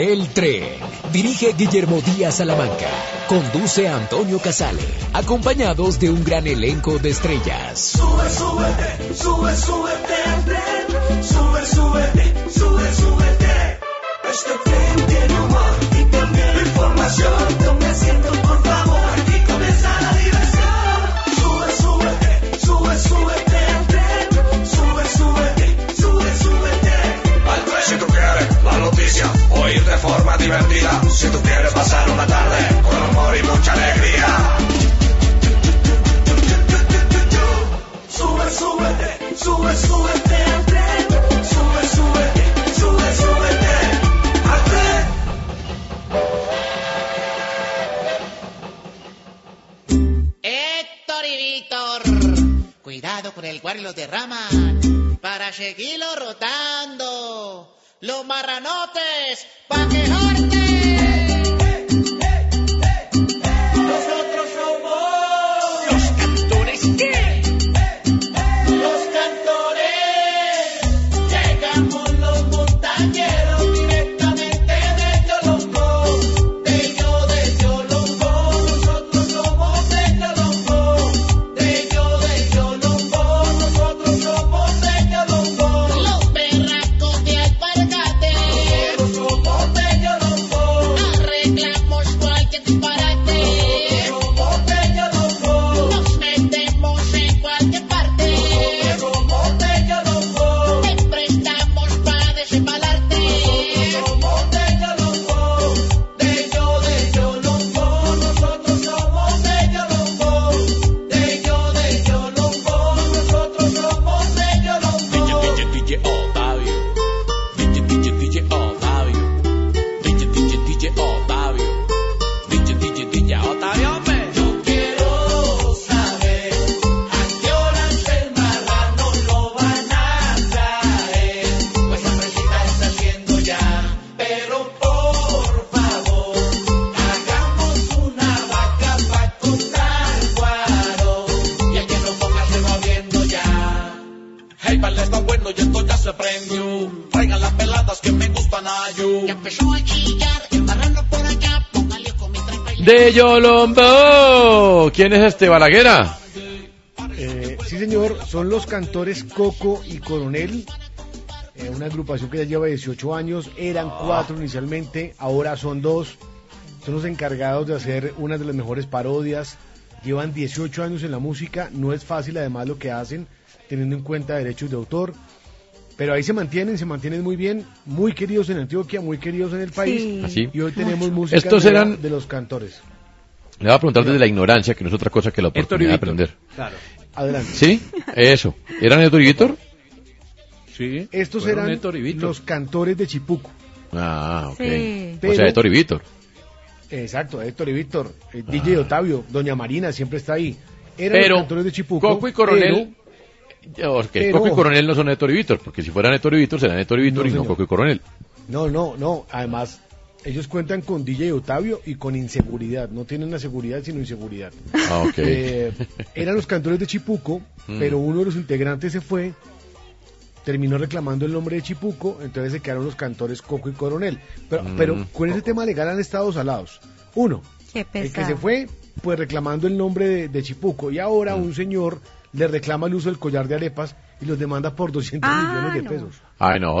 El tren. Dirige Guillermo Díaz Salamanca. Conduce Antonio Casale. Acompañados de un gran elenco de estrellas. Sube, súbete, sube, súbete al tren. Sube, súbete, sube, súbete. Este tren tiene humor y también información. Si tú quieres pasar una tarde con amor y mucha alegría. Sube, súbete, sube, súbete al. Sube, súbete, sube, súbete al tren. Héctor y Víctor, cuidado con el cual los derraman para seguirlo rotando. Los marranotes, pa' quejarte. De Yolombo. ¿Quién es este Balaguera? Eh, sí, señor, son los cantores Coco y Coronel, eh, una agrupación que ya lleva 18 años, eran cuatro inicialmente, ahora son dos, son los encargados de hacer una de las mejores parodias, llevan 18 años en la música, no es fácil además lo que hacen, teniendo en cuenta derechos de autor, pero ahí se mantienen, se mantienen muy bien, muy queridos en Antioquia, muy queridos en el país, Sí. Así. y hoy tenemos música Estos nueva eran- de los cantores. Le voy a preguntar desde la ignorancia, que no es otra cosa que la oportunidad de aprender. Claro. Adelante. ¿Sí? Eso. ¿Eran Héctor y Víctor? Sí. Estos eran y los cantores de Chipuco. Ah, ok. Sí. O Pero- sea, Héctor y Víctor. Exacto, Héctor y Víctor, eh, DJ Otavio, Doña Marina siempre está ahí. Eran Pero los cantores de Chipuco. Coco y Coronel. Pero- Coco y Coronel no son Héctor y Víctor, porque si fueran Héctor y Víctor serán Héctor y Víctor No, y no señor. Coco y Coronel. no, no, no. Además, ellos cuentan con DJ Otavio y con inseguridad. No tienen la seguridad, sino inseguridad. Ah, ok. Eh, eran los cantores de Chipuco, Mm. pero uno de los integrantes se fue, terminó reclamando el nombre de Chipuco, entonces se quedaron los cantores Coco y Coronel. Pero, Mm. pero con ese tema legal han estado salados. Uno, Qué El que se fue, pues reclamando el nombre de, de Chipuco. Y ahora Mm. un señor le reclama el uso del collar de arepas y los demanda por 200 Ah, millones de no. pesos. Ay, no,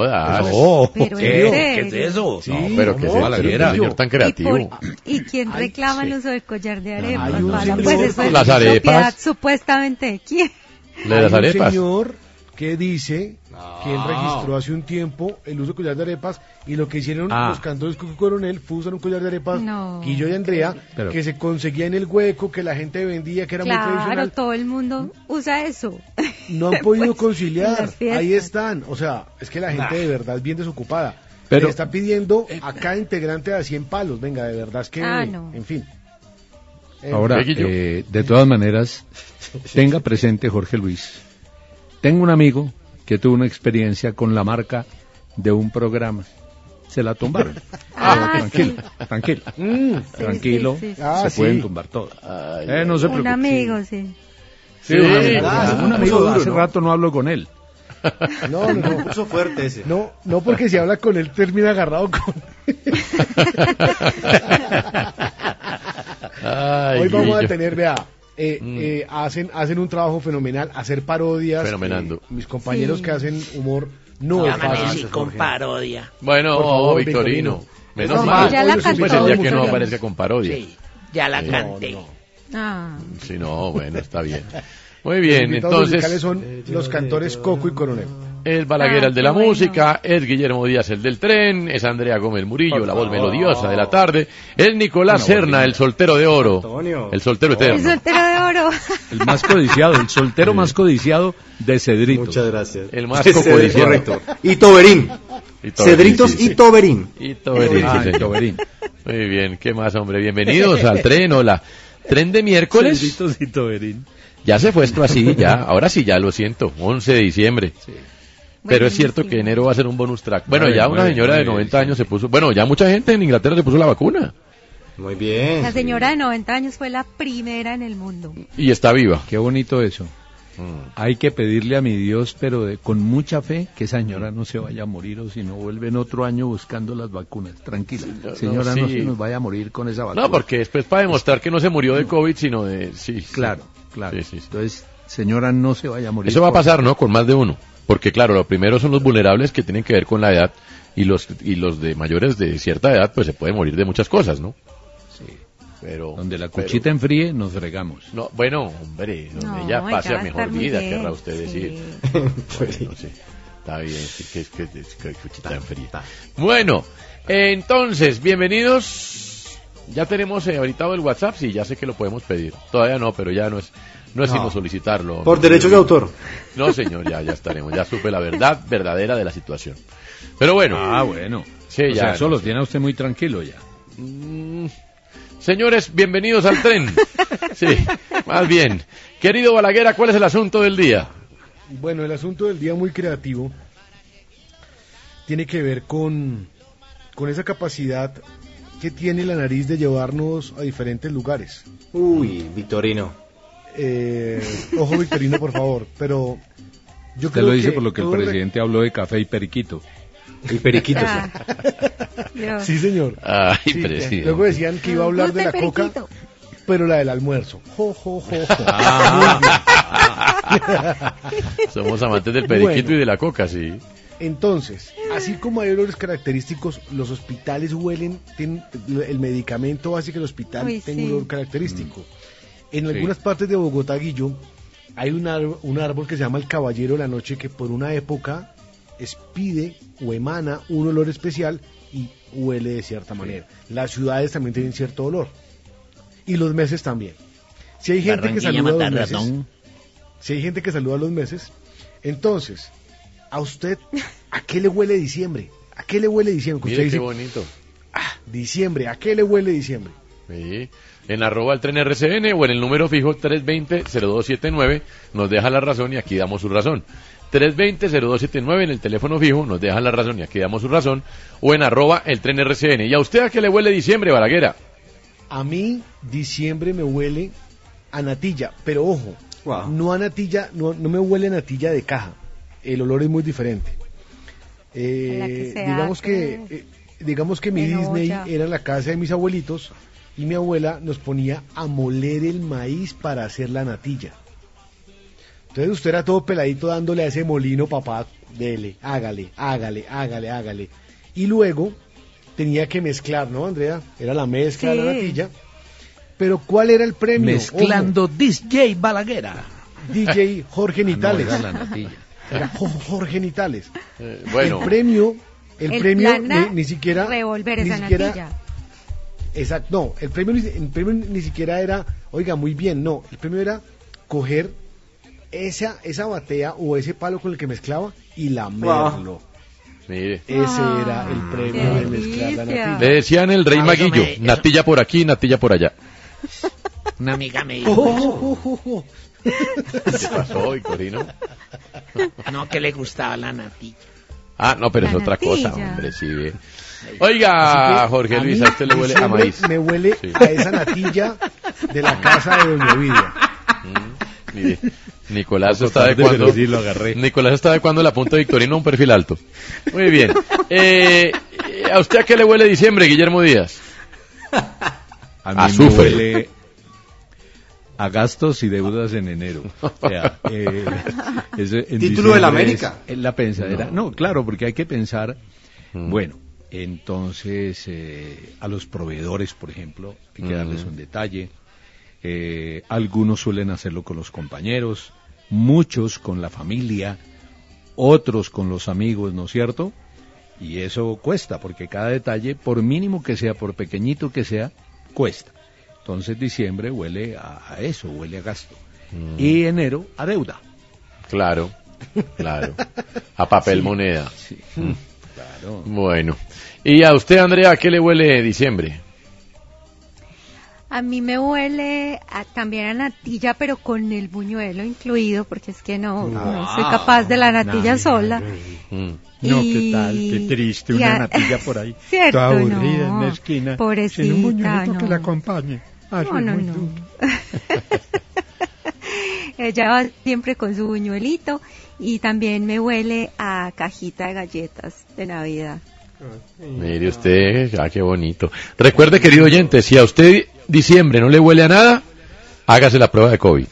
Pero en ¿Serio? serio. ¿Qué es eso? Sí, No, pero que ¿cómo? se Balaguera. señor tan ¿Y, creativo. por- ¿Y quién Ay, reclama sí. el uso del collar de arepas? Señor- pues eso es Las arepas. propiedad supuestamente de quién. Le das arepas. señor que dice que él No. registró hace un tiempo el uso del collar de arepas y lo que hicieron Ah. los cantores y Coronel fue usar un collar de arepas No. Guillo y Andrea Pero- que se conseguía en el hueco, que la gente vendía, que era muy Claro, todo el mundo usa eso. No han podido Pues, conciliar. Ahí están. O sea, es que la gente de verdad es bien desocupada. Pero- Le está pidiendo a cada integrante a 100 palos. Venga, de verdad es que, Ah, no. en fin. Eh, Ahora, eh, de todas maneras, tenga presente Jorge Luis. Tengo un amigo que tuvo una experiencia con la marca de un programa. Se la tumbaron. Ah, tranquilo, tranquilo, mm, tranquilo. sí, sí. Se pueden tumbar todas. Ay, Eh, no se Un preocupe. amigo, sí. Sí, un amigo, un duro, hace ¿no? rato no hablo con él. No, no, no. Puso fuerte ese. No, no porque si habla con él termina agarrado con... Ay, Hoy vamos a tener, vea, eh, Mm. eh, hacen, hacen un trabajo fenomenal, hacer parodias. Fenomenando. eh, mis compañeros Sí. que hacen humor no Ya es fácil. con parodia. Bueno, favor, Victorino. Victorino. Menos No, mal. ya la los. Pues el día que no aparezca con parodia. Sí, ya la Sí. canté. Ah, Si no, bueno, está bien. Muy bien, Los invitados musicales entonces, son los cantores Coco y Coronel. Es Balaguer Ah, el de la bueno. música, es Guillermo Díaz el del tren, es Andrea Gómez Murillo, la voz melodiosa de la tarde, es Nicolás Serna, el soltero de oro, el soltero el eterno. soltero de oro. El más codiciado, el soltero más codiciado de Cedritos. Muchas gracias. El más Sí, cocodiciado. Correcto. Y Toberín. Y todo- Cedritos sí, sí, sí. y Toberín. Y Toberín, Ah, sí, el. Toberín. Muy bien, ¿qué más, hombre? Bienvenidos al tren, hola. Tren de miércoles. Cedritos y Toberín. Ya se fue esto así, ya. Ahora sí, ya lo siento. 11 de diciembre. Pero es cierto que enero va a ser un bonus track. Bueno, ya una señora de nueve, 90 sí. años se puso. Bueno, ya mucha gente en Inglaterra se puso la vacuna. Muy bien. La señora de 90 años fue la primera en el mundo. Y está viva. Qué bonito eso. Mm. Hay que pedirle a mi Dios, pero de- con mucha fe, que esa señora no se vaya a morir o si no vuelve en otro año buscando las vacunas. Tranquila, no, señora, no, sí. se nos vaya a morir con esa vacuna. No, porque después para demostrar que no se murió de COVID, sino de... Sí, sí. Claro, claro. Sí, sí, sí. Entonces, señora, no se vaya a morir. Eso va a pasar, ¿no? Con más de uno. Porque claro, lo primero son los vulnerables que tienen que ver con la edad y los y los de mayores de cierta edad pues se pueden morir de muchas cosas, ¿no? Sí. Pero Donde la pero- cuchita enfríe, nos fregamos. No, bueno, hombre, donde No, ella pase a mejor vida, bien, querrá usted sí. decir. Bueno, sí. Está bien, sí, que es que, es que cuchita en fría. Bueno, entonces, bienvenidos. Ya tenemos eh, habilitado el WhatsApp, sí, ya sé que lo podemos pedir. Todavía no, pero ya no es, no es No. sino solicitarlo. Por derechos de autor. No, señor, ya, ya estaremos. Ya supe la verdad verdadera de la situación. Pero bueno. Ah, bueno. Sí, O ya. sea, eso lo tiene a usted muy tranquilo ya. Mm, Señores, bienvenidos al tren. Sí, más bien. Querido Balaguera, ¿cuál es el asunto del día? Bueno, el asunto del día muy creativo tiene que ver con, con esa capacidad que tiene la nariz de llevarnos a diferentes lugares. Uy, Victorino. Eh, ojo, Victorino, por favor, pero yo Usted creo lo dice que por lo que el re- presidente habló de café y periquito. Y periquitos. Ah. Sí, señor. Ay, Sí, presidente. luego decían que iba a hablar de la el coca, periquito. pero la del almuerzo. Jo, jo, jo, jo. Somos amantes del periquito Bueno. y de la coca, sí. Entonces, así como hay olores característicos, los hospitales huelen, tienen- el medicamento hace que el hospital Uy, tenga sí. un olor característico. En Sí. algunas partes de Bogotá, Guillo, hay un árbol, un árbol que se llama el caballero de la noche que por una época expide o emana un olor especial y huele de cierta manera. Las ciudades también tienen cierto olor. Y los meses también. Si hay gente que saluda a los meses, si hay gente que saluda a los meses, entonces, ¿a usted a qué le huele diciembre? ¿A qué le huele diciembre? Mire qué dice, bonito. ah, diciembre, ¿a qué le huele diciembre? Sí. En arroba el tren RCN o en el número fijo 320-0279 nos deja la razón y aquí damos su razón. 320-0279 en el teléfono fijo nos deja la razón y aquí damos su razón. O en arroba el tren RCN. ¿Y a usted a qué le huele diciembre, Balaguera? A mí, diciembre me huele a natilla, pero ojo, Wow. no a natilla, no, no me huele a natilla de caja. El olor es muy diferente. Eh, que se digamos hace que eh, digamos que mi Disney olla. era la casa de mis abuelitos y mi abuela nos ponía a moler el maíz para hacer la natilla. Entonces usted era todo peladito dándole a ese molino, papá, dele, hágale, hágale, hágale, hágale. Y luego tenía que mezclar, ¿no, Andrea? Era la mezcla de la natilla. Pero ¿cuál era el premio? Mezclando DJ Balaguera. DJ Jorge Nitales. No, era la natilla. Era Jorge Nitales. Eh, bueno, El premio, el, El premio ni, ni siquiera revolver ni siquiera- natilla. Exacto, no, el premio, ni- el premio ni siquiera era, oiga, muy bien, no, el premio era coger esa, esa batea o ese palo con el que mezclaba y lamerlo. mire. Ese era el premio de mezclar la natilla. Le decían el rey eso maguillo. me- Natilla por aquí, natilla por allá. Una amiga me dijo, Oh, oh, oh. ¿Qué pasó, Victorino? no, que le gustaba la natilla. Ah, no, pero es otra cosa, hombre, sí. Oiga, Jorge a Luis, a usted le huele a maíz. Me huele Sí. a esa natilla de la casa de Doña Ovidia. Mm, mire, Nicolás está adecuando. Nicolás está adecuando la punta de Victorino a un perfil alto. Muy bien. Eh, ¿A usted a qué le huele diciembre, Guillermo Díaz? A mí A me azufre. huele a gastos y deudas en enero. O sea, eh, es en Título de la América. es la pensadera. No. claro, porque hay que pensar, Mm. bueno, entonces eh, a los proveedores, por ejemplo, hay que darles un detalle. Eh, algunos suelen hacerlo con los compañeros, muchos con la familia, otros con los amigos, ¿no es cierto? Y eso cuesta, porque cada detalle, por mínimo que sea, por pequeñito que sea, cuesta. Entonces diciembre huele a, a eso, huele a gasto. Mm. Y enero a deuda. Claro, claro. A papel Sí. moneda. Sí. Mm. Claro. Bueno. ¿Y a usted, Andrea, a qué le huele diciembre? A mí me huele a- también a natilla, pero con el buñuelo incluido, porque es que no, no soy capaz de la natilla sola. Mm. No, Y- ¿qué tal? Qué triste, una a- natilla por ahí. Cierto, toda aburrida no. en la esquina. Pobrecita, sin un buñuelito que no. la acompañe. Ay, No, no, no. duro. Ella va siempre con su buñuelito y también me huele a cajita de galletas de Navidad. Mire usted, ah, qué bonito. Recuerde, querido oyente, si a usted diciembre no le huele a nada, hágase la prueba de COVID.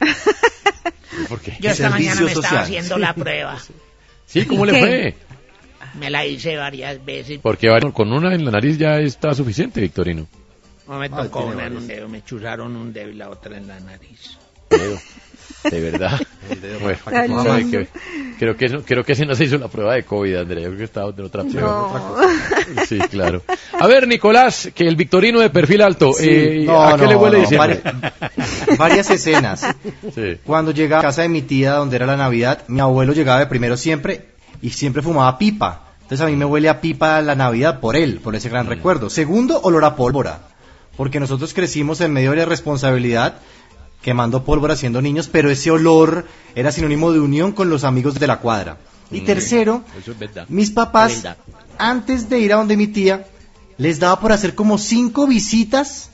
¿Por qué? Yo esta mañana me estaba social. haciendo la prueba. Sí, ¿cómo le ¿Qué? fue? Me la hice varias veces. Porque bueno, con una en la nariz ya está suficiente, Victorino. No me Ah, tocó una en un dedo, me chuzaron un dedo y la otra en la nariz. De verdad. Bueno, que creo que creo que ese no se hizo la prueba de COVID, Andrea. Yo creo que estaba en otra prueba. No. Sí, claro. A ver, Nicolás, que el Victorino de perfil alto, Sí. eh, No, ¿a qué no, le huele no, diciembre? vari- varias escenas. Sí. Cuando llegaba a casa de mi tía, donde era la Navidad, mi abuelo llegaba de primero siempre y siempre fumaba pipa. Entonces a mí me huele a pipa la Navidad por él, por ese Mm. gran recuerdo. Segundo, olor a pólvora. Porque nosotros crecimos en medio de la responsabilidad, quemando pólvora siendo niños, pero ese olor era sinónimo de unión con los amigos de la cuadra. Y tercero, es verdad. mis papás, antes de ir a donde mi tía, les daba por hacer como cinco visitas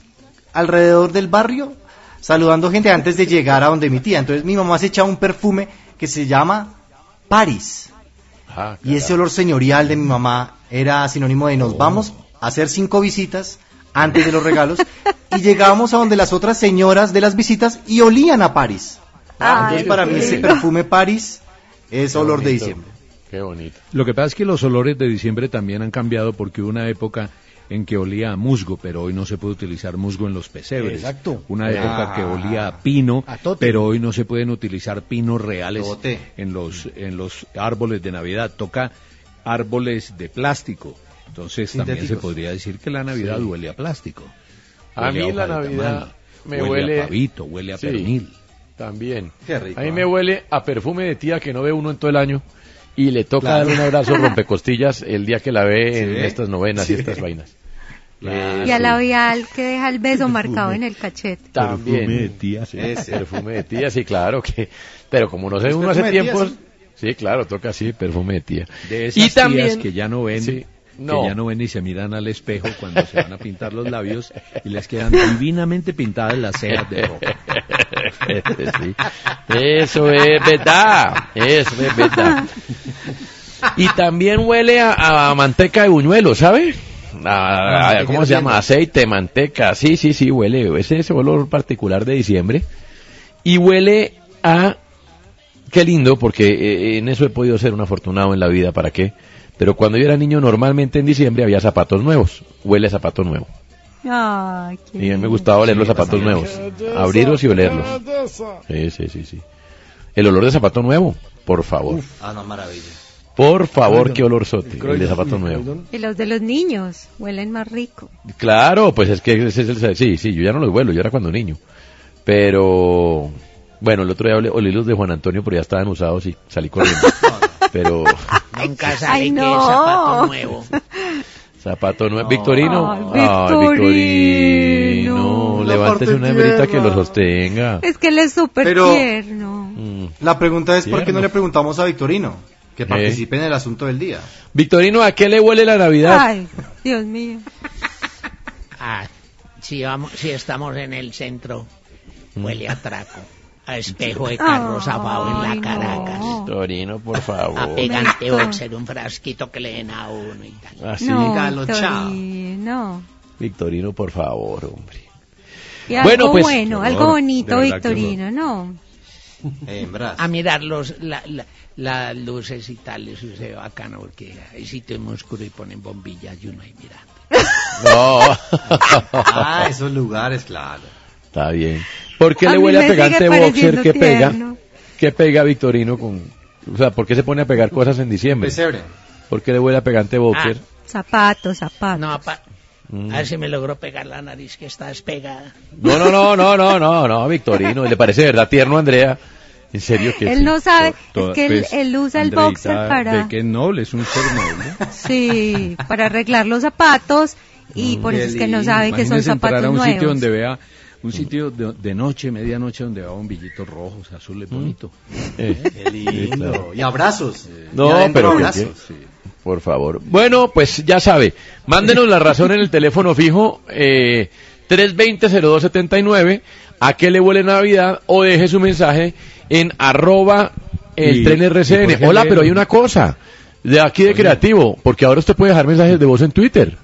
alrededor del barrio, saludando gente antes de llegar a donde mi tía. Entonces mi mamá se echaba un perfume que se llama Paris. Ah, Y ese olor señorial de mi mamá era sinónimo de nos vamos a hacer cinco visitas antes de los regalos y llegábamos a donde las otras señoras de las visitas y olían a Paris. Ay, Entonces para mí ese perfume Paris es olor de diciembre. Qué bonito. Lo que pasa es que los olores de diciembre también han cambiado porque hubo una época en que olía a musgo, pero hoy no se puede utilizar musgo en los pesebres. Exacto. Una época Ah. que olía a pino, A pero hoy no se pueden utilizar pinos reales Tote. en los en los árboles de Navidad. Toca árboles de plástico. Entonces también se podría decir que la Navidad huele a plástico. A Huele mí hoja la Navidad tamal, me huele, huele- a pavito, huele a Sí. pernil. También. Qué rico, A mí ¿eh? me huele a perfume de tía que no ve uno en todo el año y le toca Claro. darle un abrazo rompecostillas el día que la ve en Sí. estas novenas y Sí. estas vainas. Claro. Y a labial que deja el beso marcado en el cachete. También. Perfume de tía. Ese. Perfume de tía, sí, claro que. Pero como no sé ¿Es uno hace perfume de tía, tiempos. Sí, claro, toca así, perfume de tía. De esas y tías también. que ya no ven, Sí, no. que ya no ven y se miran al espejo cuando se van a pintar los labios y les quedan divinamente pintadas las cejas de rojo. Sí. Eso es verdad. Eso es verdad. Y también huele a, a manteca de buñuelo, ¿sabe? A- a- ¿Cómo se llama? Aceite, manteca. Sí, sí, sí, huele. Ese ese olor particular de diciembre. Y huele a. Qué lindo, porque eh, en eso he podido ser un afortunado en la vida, ¿para qué? Pero cuando yo era niño, normalmente en diciembre había zapatos nuevos. Huele a zapato nuevo. Ay, qué Y a mí me gustaba oler los zapatos nuevos. Abrirlos y olerlos. Sí, sí, sí, sí. El olor de zapato nuevo, por favor. Ah, no, maravilla. Por favor, Croydon. qué olorzote, el de Croydon, zapato nuevo. Croydon. Y los de los niños huelen más rico. Claro, pues es que ese es el... Sí, sí, yo ya no los vuelo, yo era cuando niño. Pero... Bueno, el otro día olí, olí los de Juan Antonio, pero ya estaban usados y salí corriendo. Pero... Nunca sale Ay, que no. es zapato nuevo. Zapato nuevo. Victorino. Ay, Victorino. Victorino. La Levántese una hembrita que lo sostenga. Es que él es súper Pero- tierno. Mm. La pregunta es, ¿por qué Tierno. no le preguntamos a Victorino? Que ¿Eh? participe en el asunto del día. Victorino, ¿a qué le huele la Navidad? Ay, Dios mío. Ah, si, vamos, si estamos en el centro, huele a traco. A espejo de carro zafado en la Caracas. no. Torino, por favor. A pegante boxer, un frasquito que le den a uno y tal. Así. No, Galo, chao. Victorino. Victorino, por favor, hombre. Y algo Bueno, pues, bueno, algo bonito, Victorino, ¿no? Hembras. A mirar los, la- la- las luces y tal, eso se ve bacano porque hay sitio muy oscuro y ponen bombillas y uno ahí mirando. No. Ah, esos lugares, claro. Está bien. ¿Por qué le huele a pegante boxer que pega? ¿Qué pega Victorino con.? O sea, ¿por qué se pone a pegar cosas en diciembre? Pesebre. ¿Por qué le huele a pegante boxer? Zapatos, zapatos. No, pa- Mm. a ver si me logró pegar la nariz que está despegada. No, no, no, no, no, no, no, Victorino. ¿Le parece verdad tierno, Andrea? En serio que Él sí? no sabe, es que él, pues, él usa el Andreita, boxer para, De que es noble, es un ser noble. sí, para arreglar los zapatos y por eso es que no sabe que son Imagínese entrar zapatos a un nuevos. sitio donde vea, un sitio de, de noche, medianoche, donde vea bombillitos rojos, azules, bonito. Eh, Qué lindo. claro. Y abrazos. No, Y adentro pero ¿por abrazos. Por favor. Bueno, pues ya sabe. Mándenos la razón en el teléfono fijo eh, 320-0279. ¿A qué le huele Navidad? O deje su mensaje en arroba el Y- tren RCN. Hola, pero hay una cosa. De aquí de creativo. Porque ahora usted puede dejar mensajes de voz en Twitter.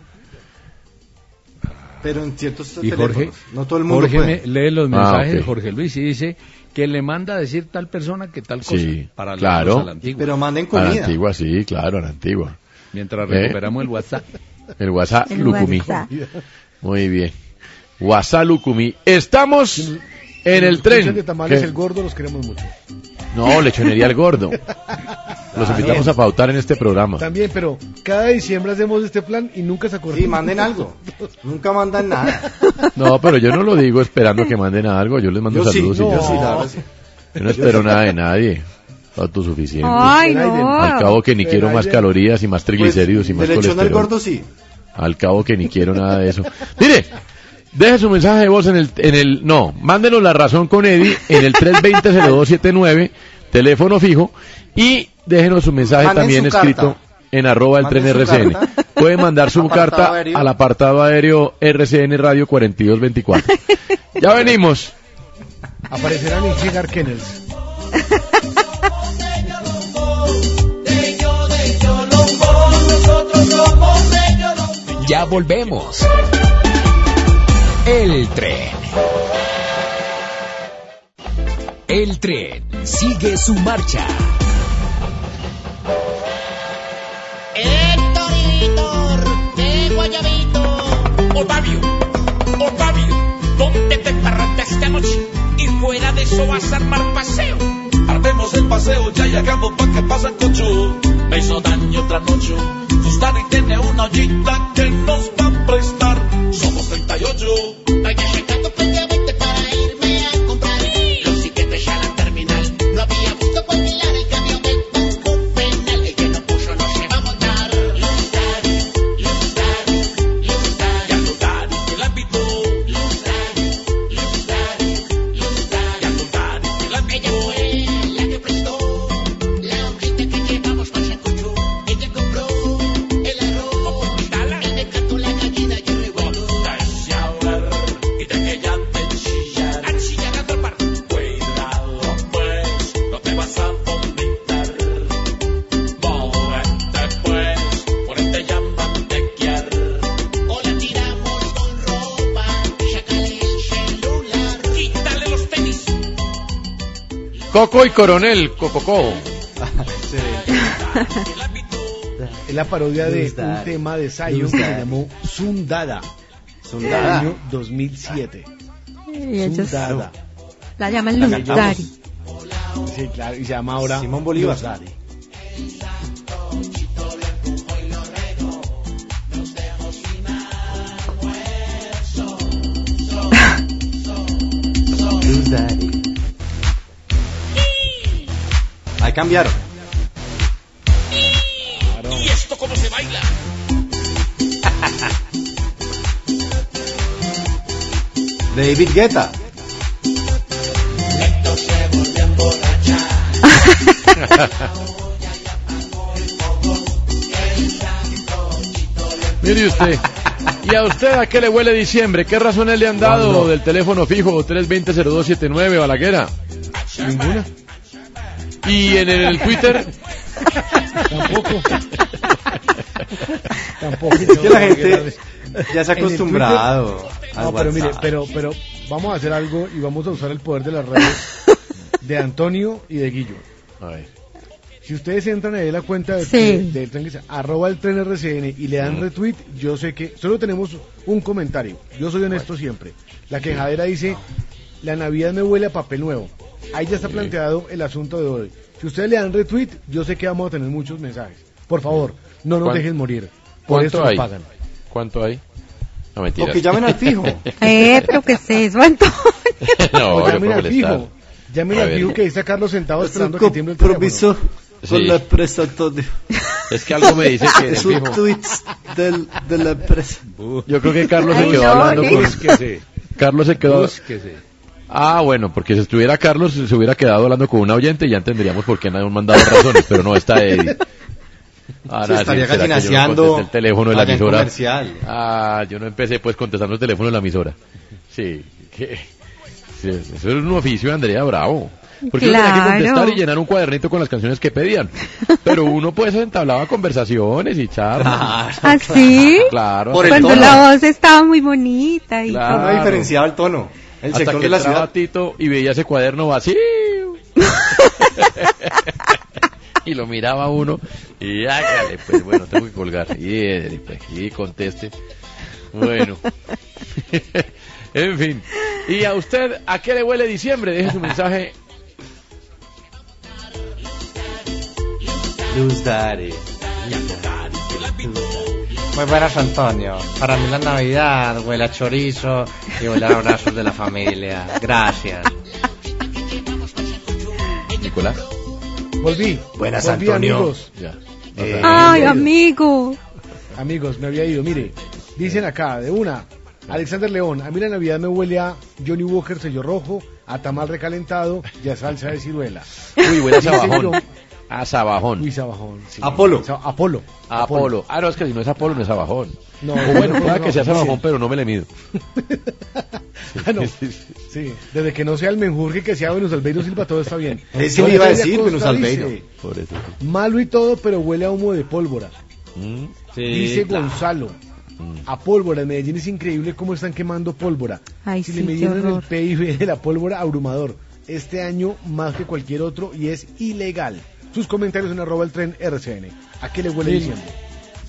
Pero en ciertos Y Jorge, teléfonos. No todo el mundo Jorge puede. me- lee los Ah, mensajes de ok. Jorge Luis y dice que le manda a decir tal persona que tal cosa Sí, para claro. leerlos a la antigua. Pero manden A la comida. antigua, sí, claro, a la antigua. Mientras ¿Eh? recuperamos el WhatsApp. El WhatsApp El Lucumí. WhatsApp. Muy bien. WhatsApp Lucumí. Estamos en el tren. de tamales ¿Qué? el gordo los queremos mucho. No, lechonería el gordo. Los invitamos a pautar en este programa. También, pero cada diciembre hacemos este plan y nunca se acuerdan. Sí, manden algo. Nunca mandan nada. No, pero yo no lo digo esperando que manden algo. Yo les mando Yo sí, saludos y yo ya. sí, la verdad sí. Yo no espero nada de nadie. Autosuficiente. Ay, no. Al cabo que ni quiero más calorías y más triglicéridos y más Pues, de lechón al colesterol. gordo sí. Al cabo que ni quiero nada de eso. Mire, deje su mensaje de voz en el, en el, no, mándenos la razón con Eddie en el 320-0279, teléfono fijo, y déjenos su mensaje Manden también su escrito carta. en arroba el Manden tren RCN. carta. Puede mandar su Apartado carta aéreo. al apartado aéreo RCN Radio 4224. ya venimos. Aparecerán Cigar Kennels. Ya volvemos. El tren. El tren sigue su marcha. Héctor y Víctor, de Guayabito. Otavio, Otavio, ¿dónde te paraste esta noche? Y fuera de eso vas a armar paseo. Armemos el paseo, ya llegamos pa' que pasen cocho. Me hizo daño trasnocho. Fustani tiene una ollita que nos va a prestar. Somos 38. Vaya llegando previamente Coco y Coronel, Cococo. Es la parodia de un tema de Zion Luz que se llamó Sundada, Sundada. año 2007. Y ellos Sundada. la llaman. Daddy. Sí, claro, y se llama ahora Simón Bolívar. Luz Ahí cambiaron. ¿Y esto cómo se baila? David Guetta. Mire usted. ¿Y a usted a qué le huele diciembre? ¿Qué razones le han dado ¿Cuándo? del teléfono fijo 320-0279, Balaguera? Ninguna. Y en el Twitter, Tampoco. Tampoco. Es que la gente En ya se ha acostumbrado No, pero mire, pero, pero vamos a hacer algo y vamos a usar el poder de las redes de Antonio y de Guillo. a ver, Si ustedes entran ahí a la cuenta de, Sí. de- del tren que dice, arroba el tren RCN y le dan Mm. retweet, yo sé que solo tenemos un comentario. Yo soy honesto siempre. La quejadera dice, la Navidad me huele a papel nuevo. Ahí ya está planteado el asunto de hoy. Si ustedes le dan retweet, yo sé que vamos a tener muchos mensajes. Por favor, no nos ¿Cuán- dejen morir. Por ¿cuánto eso nos hay? pagan. ¿Cuánto hay? No, mentira. O que llamen al fijo. Eh, pero ¿qué es eso, no, o no llamen al fijo. Llamen al fijo que ahí está Carlos sentado Es un esperando que tiemble el teléfono. compromiso Sí. con la empresa, Antonio. Es que algo me dice que Es fijo. un tweet del, de la empresa. Yo creo que Carlos se Ay, quedó no, hablando con... Carlos se quedó... búsquese. Ah, bueno, porque si estuviera Carlos se hubiera quedado hablando con un oyente y ya entenderíamos por qué no han mandado razones, pero no está Eddie. Ah, Se estaría sí, será no el teléfono de la emisora. comercial. Ah, yo no empecé pues contestando el teléfono de la emisora. Sí, que sí, eso es un oficio de Andrea Bravo. Porque uno tenía que Claro. contestar y llenar un cuadernito con las canciones que pedían. Pero uno pues entablaba conversaciones y charlas. ¿Así? Claro. Por el Cuando tono. la voz estaba muy bonita y Claro. No diferenciaba el tono. El Hasta sector que de la ciudad. Tito y veía ese cuaderno vacío. y lo miraba uno y hágale, pues bueno, tengo que colgar. Y, pues, y conteste. Bueno. en fin. ¿Y a usted a qué le huele diciembre? Deje su mensaje. Luz Daddy. Muy buenas, Antonio. Para mí la Navidad huele a chorizo a abrazos de la familia. Gracias. Nicolás. Volví. Buenas, Volví, Antonio. amigos. Ya. Eh, Ay, amigo. Amigos, me había ido. Mire, dicen acá, de una, Alexander León, a mí la Navidad me huele a Johnny Walker sello rojo, a tamal recalentado y a salsa de ciruela. Uy, huele a Sabajón. A sabajón. Uy, sabajón. sí. Apolo. Apolo. Apolo. Ah, no, es que si no es Apolo, no es sabajón. No, O bueno, no, pueda no, que sea no, sabajón, sí. pero no me le mido. Ah, no. Sí, desde que no sea el menjurje que sea Venus Albeiro Silva, todo está bien. Eso le iba a decir, Venus Albeiro. dice, Por eso. Malo y todo, pero huele a humo de pólvora. Mm. dice Gonzalo. Mm. A pólvora, en Medellín es increíble cómo están quemando pólvora. Ay, si sí, le midieron el. PIB de la pólvora, abrumador. Este año más que cualquier otro y es ilegal. Sus comentarios en arroba el tren RCN. ¿A qué le huele Mil- diciembre?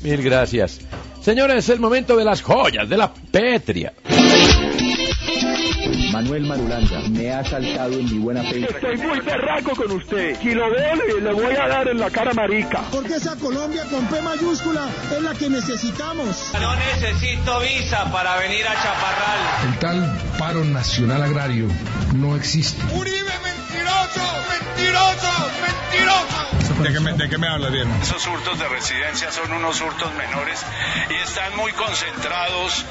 Mil gracias. Señores, es el momento de las joyas de la Petria. Manuel Marulanda me ha saltado en mi buena fe. Estoy muy berraco con usted. Si lo veo, le, le voy a dar en la cara marica. Porque esa Colombia con P mayúscula es la que necesitamos. No necesito visa para venir a Chaparral. El tal paro nacional agrario no existe. ¡Uribe, mentiroso! ¡Mentiroso! ¡Mentiroso! ¿De qué me, de qué me habla bien? Esos hurtos de residencia son unos hurtos menores y están muy concentrados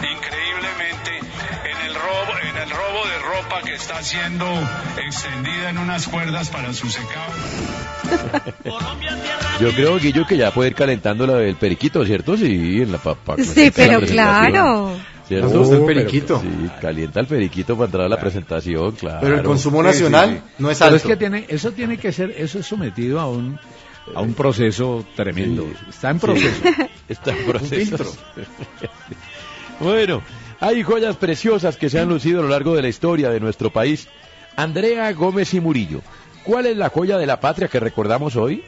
increíblemente en el robo, en el robo de ropa que está siendo extendida en unas cuerdas para su secado. Yo creo, Guillo, que ya puede ir calentando la del periquito, ¿cierto? Sí, en la papa. Sí, pero claro. ¿Cierto? El pero- periquito. sí, calienta el periquito para entrar a la presentación, claro. Pero el consumo nacional sí, sí. no es Pero alto. es que tiene, eso tiene que ser, eso es sometido a un, a un proceso tremendo. Sí. Está en proceso. Está en proceso. bueno, hay joyas preciosas que se han lucido a lo largo de la historia de nuestro país. Andrea Gómez y Murillo, ¿cuál es la joya de la patria que recordamos hoy?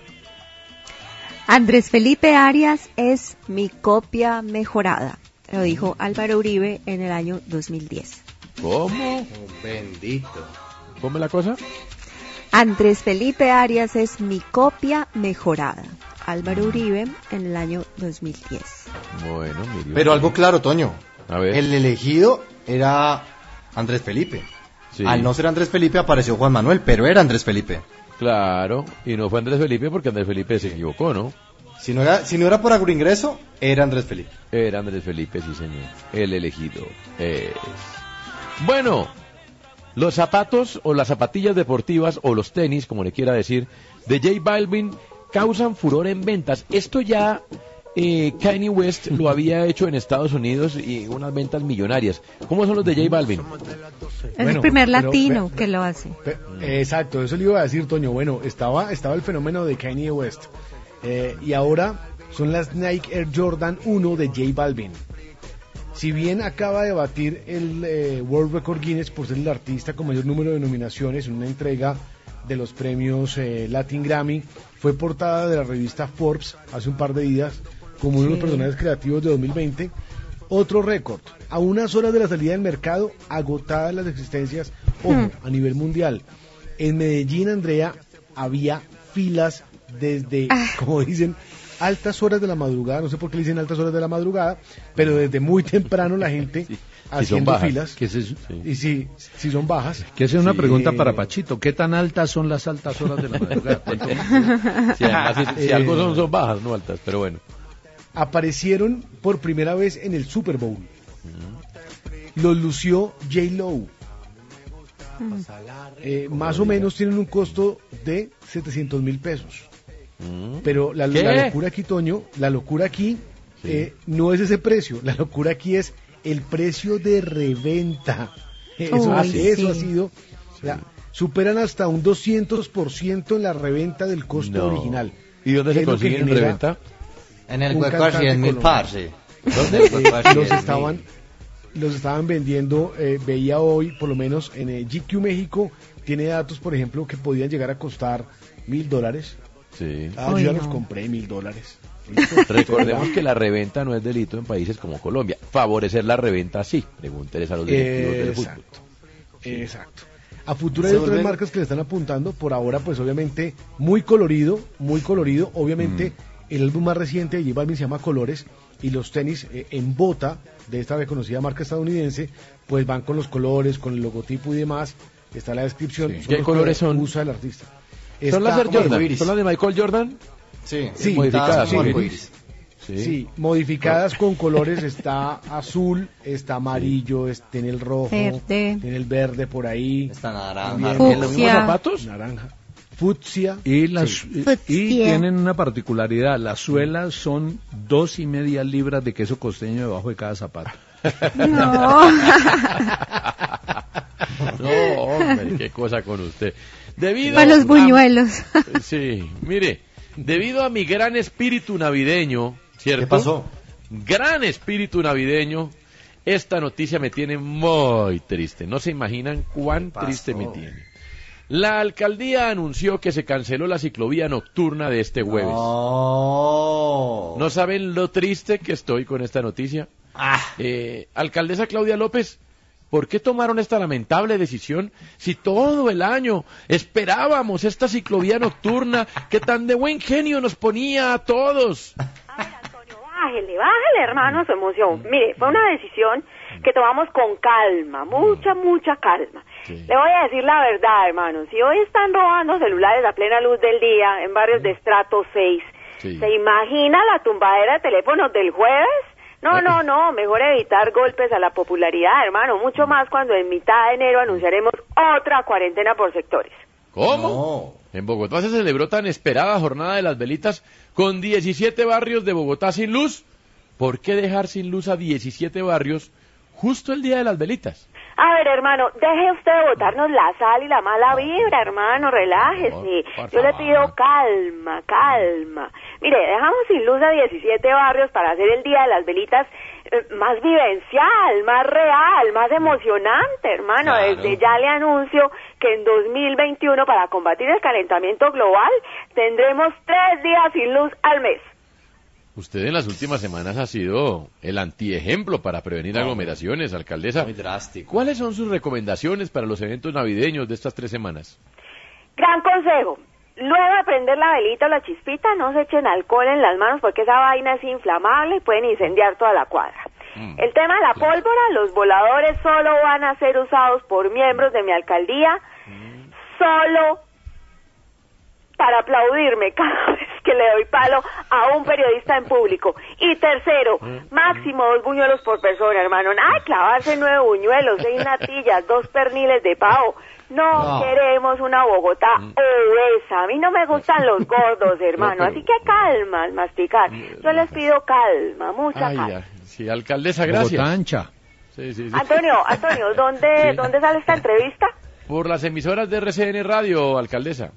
Andrés Felipe Arias es mi copia mejorada. Lo dijo Álvaro Uribe en el año 2010. ¿Cómo? Bendito. ¿Cómo es la cosa? Andrés Felipe Arias es mi copia mejorada. Álvaro Uribe en el año 2010. Bueno. Pero algo claro, Toño. A ver. El elegido era Andrés Felipe. Sí. Al no ser Andrés Felipe apareció Juan Manuel, pero era Andrés Felipe. Claro, y no fue Andrés Felipe porque Andrés Felipe se equivocó, ¿no? Si no era, si no era por agroingreso, era Andrés Felipe. Era Andrés Felipe, sí señor. El elegido es... Bueno, los zapatos o las zapatillas deportivas o los tenis, como le quiera decir, de J Balvin causan furor en ventas. Esto ya eh, Kanye West lo había hecho en Estados Unidos y unas ventas millonarias. ¿Cómo son los de J Balvin? Es Bueno, el primer latino que lo hace. Exacto, eso le iba a decir, Toño. Bueno, estaba, estaba el fenómeno de Kanye West. Eh, y ahora son las Nike Air Jordan 1 de J Balvin. Si bien acaba de batir el eh, World Record Guinness por ser el artista con mayor número de nominaciones en una entrega de los premios eh, Latin Grammy, fue portada de la revista Forbes hace un par de días como uno de los Sí. personajes creativos de 2020. Otro récord, a unas horas de la salida del mercado, agotadas las existencias, ojo, Hmm. a nivel mundial. En Medellín, Andrea, había filas desde, Ah. como dicen, altas horas de la madrugada, no sé por qué le dicen altas horas de la madrugada, pero desde muy temprano la gente haciendo bajas. filas. ¿Qué es eso? Y si, si son bajas. Que es una Sí. pregunta para Pachito. ¿Qué tan altas son las altas horas de la madrugada? ¿Cuánto- Si, además, si- si Eh, algo son, son bajas, no altas, pero bueno. Aparecieron por primera vez en el Super Bowl. Los lució J. Lo. Eh, más o menos tienen un costo de 700 mil pesos. Pero la, locura aquí, Toño, la locura aquí eh, no es ese precio. La locura aquí es el precio de reventa. Eso, Uy, eso sí. ha sido. la- superan hasta un 200% en la reventa del costo No. original. ¿Y dónde ¿Qué se consiguen en reventa? En el hueco de 100 mil de Eh, los 100.000. estaban los estaban vendiendo eh, veía hoy por lo menos en eh, GQ México tiene datos por ejemplo que podían llegar a costar mil dólares Sí. ah, yo Uy, ya no. los compré mil dólares Recordemos que la reventa no es delito en países como Colombia. Favorecer la reventa sí. Pregúnteles a los directivos del Exacto. fútbol. Exacto. A futuro hay otras marcas que le están apuntando. Por ahora, pues obviamente, muy colorido, muy colorido. Obviamente, el álbum más reciente de J Balvin se llama Colores y los tenis eh, en bota de esta reconocida marca estadounidense, pues van con los colores, con el logotipo y demás. Está la descripción. Sí. Son ¿Qué los colores son? Usa el artista. ¿Son las de Michael Jordan? Sí, Sí, modificadas. sí, sí. Sí, modificadas con colores, está azul, está amarillo, tiene el rojo, Verde. tiene el verde por ahí. Está naranja. ¿Tiene los mismos zapatos? Naranja. Fucsia. Y, las, Sí. y tienen una particularidad. Las suelas son dos y media libras de queso costeño debajo de cada zapato. No. No, hombre, qué cosa con usted. Debido Para los a- buñuelos. Sí, mire, debido a mi gran espíritu navideño, ¿cierto? ¿Qué pasó? Gran espíritu navideño, esta noticia me tiene muy triste. No se imaginan cuán triste me tiene. La alcaldía anunció que se canceló la ciclovía nocturna de este jueves. No. ¿No saben lo triste que estoy con esta noticia? Ah. Eh, alcaldesa Claudia López, ¿por qué tomaron esta lamentable decisión si todo el año esperábamos esta ciclovía nocturna que tan de buen genio nos ponía a todos? Bájele, bájele, hermano, su emoción. Mire, fue una decisión que tomamos con calma, mucha, mucha calma. Le voy a decir la verdad, hermano. Si hoy están robando celulares a plena luz del día en barrios de estrato 6, Sí. ¿se imagina la tumbadera de teléfonos del jueves? No, no, no, mejor evitar golpes a la popularidad, hermano, mucho más cuando en mitad de enero anunciaremos otra cuarentena por sectores. ¿Cómo? En Bogotá se celebró tan esperada jornada de las velitas con 17 barrios de Bogotá sin luz. ¿Por qué dejar sin luz a 17 barrios justo el día de las velitas? A ver, hermano, deje usted de botarnos la sal y la mala vibra, hermano, relájese. Yo le pido calma, calma. Mire, dejamos sin luz a 17 barrios para hacer el Día de las Velitas eh, más vivencial, más real, más emocionante, hermano. Claro. Desde ya le anuncio que en 2021, para combatir el calentamiento global, tendremos tres días sin luz al mes. Usted en las últimas semanas ha sido el antiejemplo para prevenir aglomeraciones, alcaldesa. Muy drástico. ¿Cuáles son sus recomendaciones para los eventos navideños de estas tres semanas? Gran consejo. Luego de prender la velita o la chispita, no se echen alcohol en las manos porque esa vaina es inflamable y pueden incendiar toda la cuadra. El tema de la pólvora, los voladores solo van a ser usados por miembros de mi alcaldía, solo para aplaudirme cada vez que le doy palo a un periodista en público. Y tercero, máximo dos buñuelos por persona, hermano. De clavarse nueve buñuelos, seis natillas, dos perniles de pavo. No, No. queremos una Bogotá obesa. A mí no me gustan los gordos, hermano. Así que calma al masticar. Yo les pido calma, mucha Ay, calma. Sí, alcaldesa, gracias. Bogotá ancha. Sí, sí, sí. Antonio, Antonio, ¿dónde, Sí. ¿dónde sale esta entrevista? Por las emisoras de RCN Radio, alcaldesa.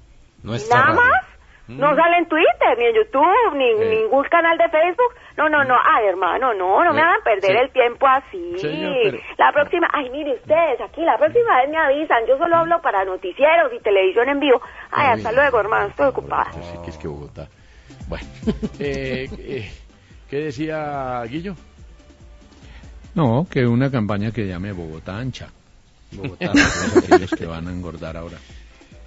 ¿Nada más? No sale en Twitter, ni en YouTube, ni en ningún canal de Facebook. No, no, no. Ay, hermano, no, no me hagan perder sí. el tiempo así. Señor, pero- La próxima, ay, mire ustedes, aquí, la próxima vez me avisan. Yo solo hablo para noticieros y televisión en vivo. Ay, hasta luego, hermano, estoy ocupada. Sí, que es que Bogotá. Bueno, eh, eh, ¿qué decía Guillo? No, que una campaña que llame Bogotá ancha. Bogotá, aquellos que van a engordar ahora.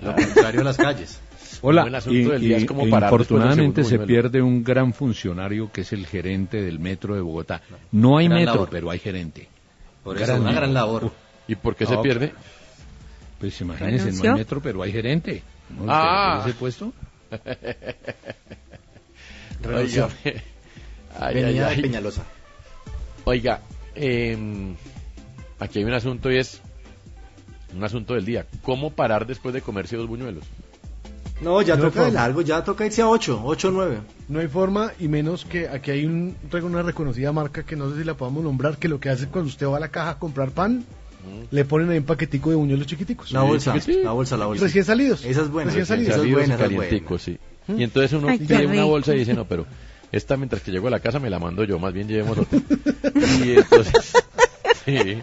Lo contrario a las calles. Hola, buen asunto y, del día y- es como parar después del infortunadamente segundo se pierde un gran funcionario que es el gerente del metro de Bogotá. No hay Gran metro, labor. pero hay gerente. Por eso, una gran labor. ¿Y por qué se No, pierde? Pues imagínense, no hay metro, pero hay gerente. ¿No? Ah. ¿Ese puesto? Renunció. Oiga, ay, Venía ay, de ay. Peñalosa. Oiga, em, aquí hay un asunto y es un asunto del día. ¿Cómo parar después de comerse dos buñuelos? No, ya No toca de largo, ya toca irse a 8, 8 9. No hay forma, y menos que aquí hay un, traigo una reconocida marca que no sé si la podamos nombrar, que lo que hace cuando usted va a la caja a comprar pan, le ponen ahí un paquetico de buñuelos chiquiticos. La bolsa, chiquitito. la bolsa, la bolsa. Recién salidos. Esa es buena. Recién salidos. buena, esa es calienticos, buena. sí. Y entonces uno Ay, pide una bolsa y dice, no, pero esta mientras que llego a la casa me la mando yo, más bien llevemos otra. Y entonces, sí.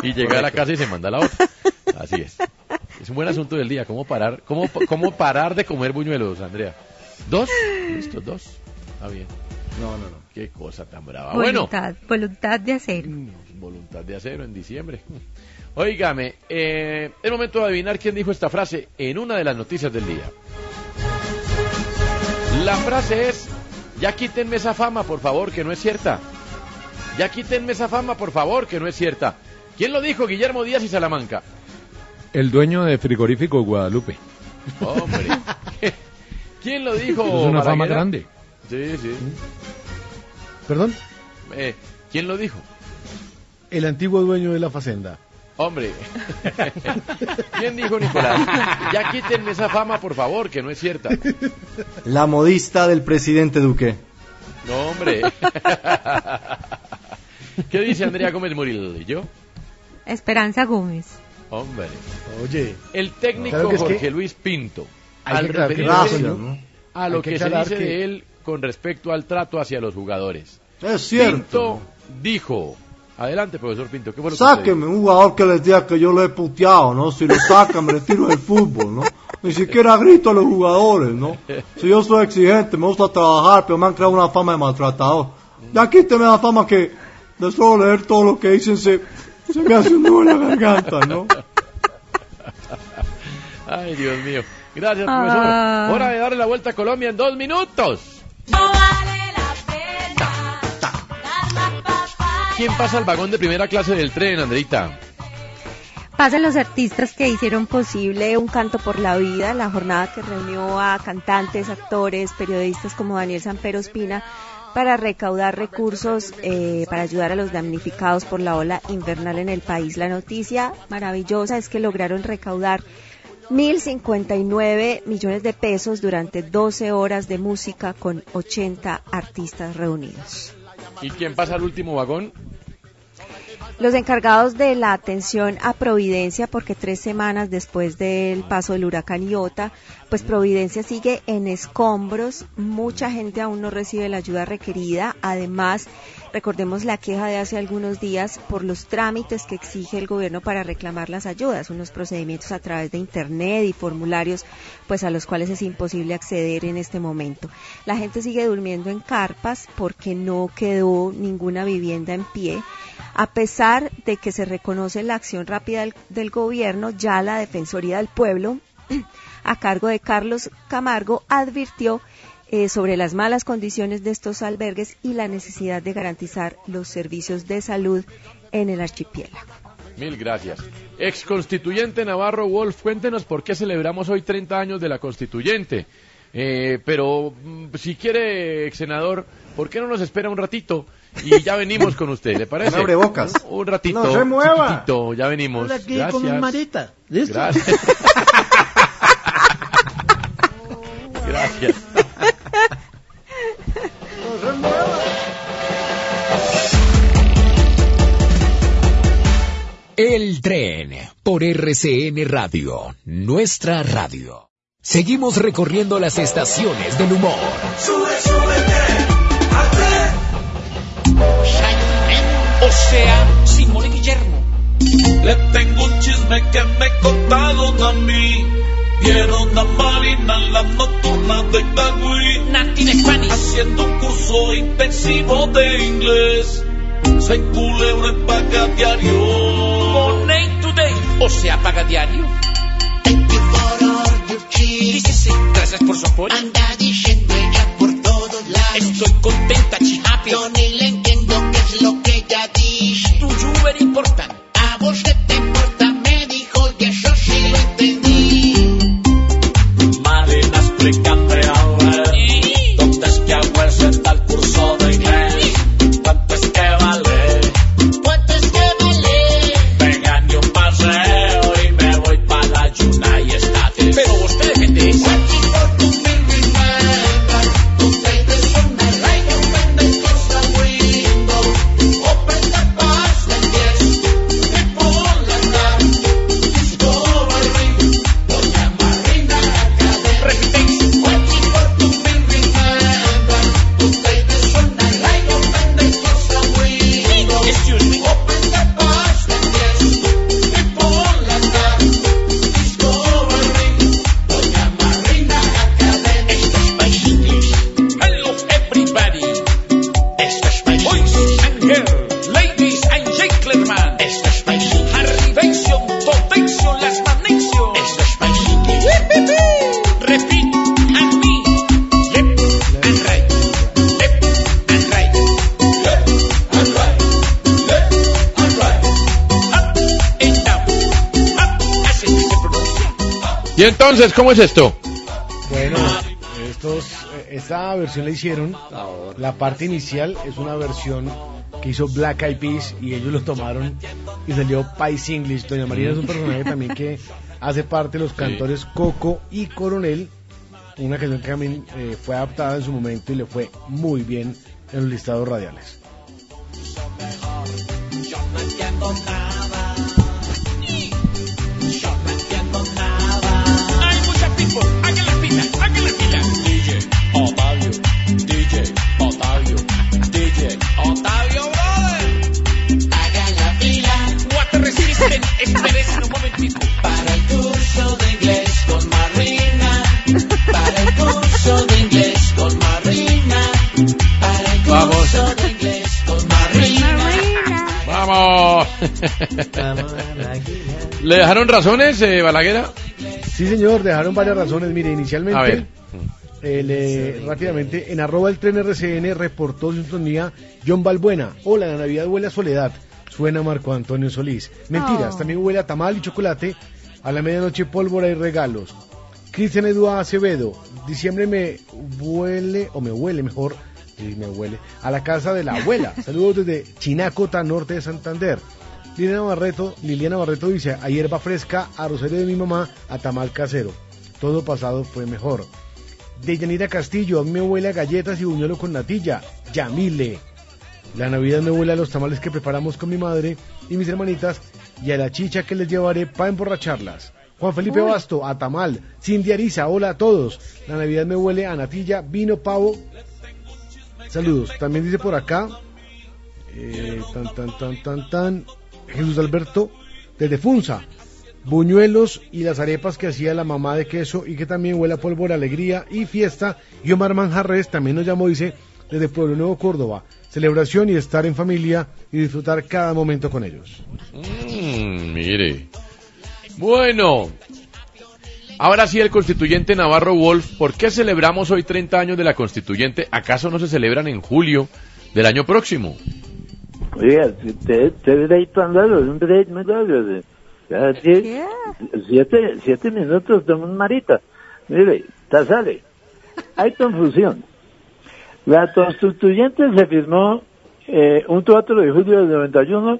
Y llega a la casa y se manda la otra. Así es. Es un buen asunto del día. ¿Cómo parar, cómo, cómo parar de comer buñuelos, Andrea? ¿Dos? Listo, dos. Está bien. No, no, no. Qué cosa tan brava. Bueno, Voluntad, voluntad de acero. voluntad de acero en diciembre. Óigame, eh, es momento de adivinar quién dijo esta frase en una de las noticias del día. La frase es, ya quítenme esa fama, por favor, que no es cierta. Ya quítenme esa fama, por favor, que no es cierta. ¿Quién lo dijo? Guillermo Díaz y Salamanca. El dueño de frigorífico Guadalupe. Hombre. ¿Quién lo dijo? Es una fama Balaguer? grande. Sí, sí. Perdón, Eh, ¿Quién lo dijo? el antiguo dueño de la facenda. Hombre. ¿Quién dijo, Nicolás? Ya quítenme esa fama, por favor, que no es cierta. La modista del presidente Duque. No, hombre. ¿Qué dice Andrea Gómez Murillo? Esperanza Gómez. Hombre. Oye, El técnico Claro que es que Jorge Luis Pinto. Al que ¿no? a lo que que, se dice que- de él con respecto al trato hacia los jugadores. Es cierto. Pinto dijo. Adelante, profesor Pinto. ¿Qué fue lo Sáquenme un jugador que les diga que yo lo he puteado, ¿no? Si lo sacan, me retiro del fútbol, ¿no? Ni siquiera grito a los jugadores, ¿no? Si yo soy exigente, me gusta trabajar, pero me han creado una fama de maltratador. Ya quíteme la fama que de solo leer todo lo que dicen se, se me hace un nudo en la garganta, ¿no? Ay, Dios mío. Gracias, profesor. Ah. Hora de darle la vuelta a Colombia en dos minutos. ¿Quién pasa al vagón de primera clase del tren, Andreita? Pasan los artistas que hicieron posible Un Canto por la Vida, la jornada que reunió a cantantes, actores, periodistas como Daniel Sampero Espina para recaudar recursos eh, para ayudar a los damnificados por la ola invernal en el país. La noticia maravillosa es que lograron recaudar 1.059 millones de pesos durante 12 horas de música con 80 artistas reunidos. ¿Y quién pasa al último vagón? Los encargados de la atención a Providencia, porque tres semanas después del paso del huracán Iota, pues Providencia sigue en escombros, mucha gente aún no recibe la ayuda requerida, además recordemos la queja de hace algunos días por los trámites que exige el gobierno para reclamar las ayudas, unos procedimientos a través de internet y formularios pues a los cuales es imposible acceder en este momento. La gente sigue durmiendo en carpas porque no quedó ninguna vivienda en pie. A pesar de que se reconoce la acción rápida del, gobierno, ya la Defensoría del Pueblo, a cargo de Carlos Camargo, advirtió eh, sobre las malas condiciones de estos albergues y la necesidad de garantizar los servicios de salud en el archipiélago. Mil gracias. Ex constituyente Navarro Wolf, cuéntenos por qué celebramos hoy 30 años de la constituyente. Eh, pero mm, si quiere, ex senador, ¿por qué no nos espera un ratito? Y ya venimos con usted, ¿le parece? Un abrebocas. Un ratito. No se mueva. chiquitito, ya venimos. Hola, aquí Gracias. con mi marita. ¿Listo? Gracias. Gracias. El tren por RCN Radio, nuestra radio. Seguimos recorriendo las estaciones del humor. Sube, súbete. O sea, Simón y Guillermo. Le tengo un chisme que me contaron a mí. Vieron a Marina en la nocturna de Itagüí. Native Spanish. Haciendo un curso intensivo de inglés. Se enculebra en paga diario. Money Today. O sea, paga diario. Gracias por su apoyo. Anda diciendo ella por todos lados. Estoy contenta, chihappy. Yo ni le entiendo qué es lo que ella dice. Tu you very important. A vos te importa, Y entonces, ¿cómo es esto? Bueno, estos, eh, esta versión la hicieron. La parte inicial es una versión que hizo Black Eyed Peas y ellos lo tomaron y salió Pies English. Doña María es un personaje también que hace parte de los cantores Coco y Coronel. Una canción que también eh, fue adaptada en su momento y le fue muy bien en los listados radiales. Water resistant. Espérense un momentito. para el curso de inglés con Marina. Para el curso de inglés con Marina. Para el Vamos. curso de inglés con Marina. ¡Vamos! ¿Le dejaron razones, eh, Balaguera? Sí, señor, dejaron varias razones. Mire, inicialmente, A ver. eh, rápidamente, en arroba el tren RCN reportó sintonía John Balbuena. Hola, la Navidad huele a soledad. Suena Marco Antonio Solís. Mentiras, Oh. también huele a tamal y chocolate. A la medianoche pólvora y regalos. Cristian Eduardo Acevedo. Diciembre me huele, o me huele mejor, sí, me huele, a la casa de la abuela. Saludos desde Chinacota, norte de Santander. Liliana Barreto, Liliana Barreto dice, a hierba fresca, a rosario de mi mamá, a tamal casero. Todo pasado fue mejor. De Yanira Castillo, a mí me huele a galletas y buñuelo con natilla. Yamile. La Navidad me huele a los tamales que preparamos con mi madre y mis hermanitas y a la chicha que les llevaré para emborracharlas. Juan Felipe Uy. Basto, a tamal. Cindy Ariza, hola a todos. La Navidad me huele a natilla, vino, pavo. Saludos. También dice por acá, eh, tan, tan, tan, tan, tan, Jesús Alberto, desde Funza. Buñuelos y las arepas que hacía la mamá de queso y que también huele a pólvora, alegría y fiesta. Y Omar Manjarres también nos llamó, dice, desde Pueblo Nuevo, Córdoba. Celebración y estar en familia y disfrutar cada momento con ellos. Mm, mire. Bueno. Ahora sí, el constituyente Navarro Wolf, ¿por qué celebramos hoy 30 años de la constituyente? ¿Acaso no se celebran en julio del año próximo? Oiga, usted, usted es ahí andando, es un derecho muy sí, Siete, siete minutos de un marita. Mire, ta sale. hay confusión. La constituyente se firmó eh, un 4 de julio del 91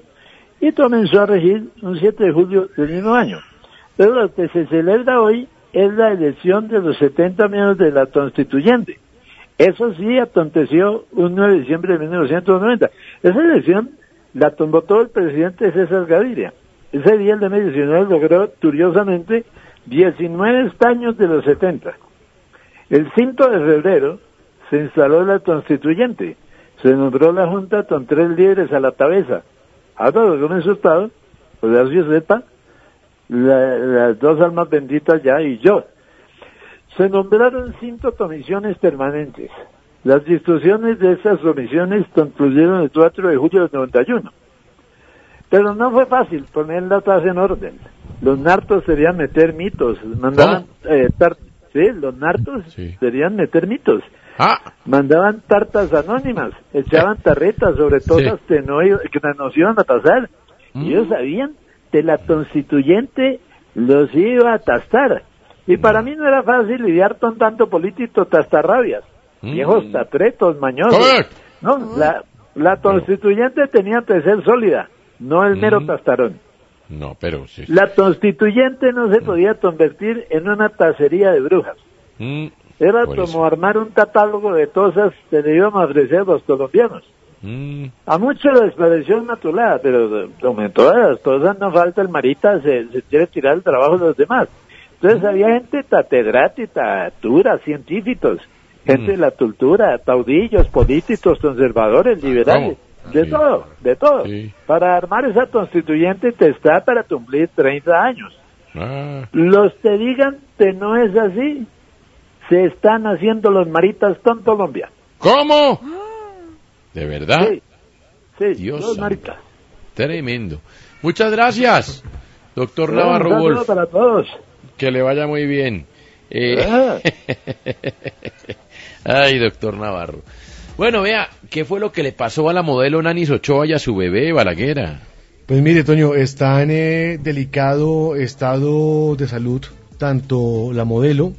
y comenzó a regir un 7 de julio del mismo año. Pero lo que se celebra hoy es la elección de los 70 miembros de la constituyente. Eso sí aconteció un 9 de diciembre de 1990. Esa elección la todo el presidente César Gaviria. Ese día el de 19 logró curiosamente 19 escaños de los 70. El 5 de febrero se instaló la constituyente. Se nombró la Junta con tres líderes a la cabeza. Ahora lo que resultado, pues así sepa, la- las dos almas benditas ya y yo. Se nombraron cinco comisiones permanentes. Las discusiones de esas comisiones concluyeron el 4 de julio del 91. Pero no fue fácil poner la tasa en orden. Los narcos querían meter mitos, mandaban eh, tar- sí, los narcos querían meter mitos. Mandaban tartas anónimas, echaban tarretas sobre cosas que, no, que nos iban a pasar. Y ellos sabían que la constituyente los iba a tastar. Y para mí no era fácil lidiar con tanto político tastarrabias, viejos tatretos, mañosos. No, la, la constituyente tenía que ser sólida, no el mero tastarón. No, pero sí. La constituyente no se podía convertir en una tacería de brujas. Mm, Era por como eso. armar un catálogo de cosas que le íbamos a ofrecer a los colombianos. mm, A muchos les pareció una tulada, pero como en todas las cosas no falta el marita, se, se quiere tirar el trabajo de los demás. Entonces había gente catedrática, dura, científicos, gente de la cultura, taudillos, políticos, conservadores, liberales, de todo, de todo. Para armar esa constituyente te está para cumplir 30 años. Ah, Los que digan que no es así, se están haciendo los maritas con Colombia. ¿Cómo? ¿De verdad? Sí, sí, Dios los maritas. Tremendo. Muchas gracias, doctor Bueno, Navarro saludo Wolf. para todos. Que le vaya muy bien. Eh, Ah. Ay, doctor Navarro. Bueno, vea, ¿qué fue lo que le pasó a la modelo Nanis Ochoa y a su bebé Balaguera? Pues mire, Toño, está en eh, delicado estado de salud tanto la modelo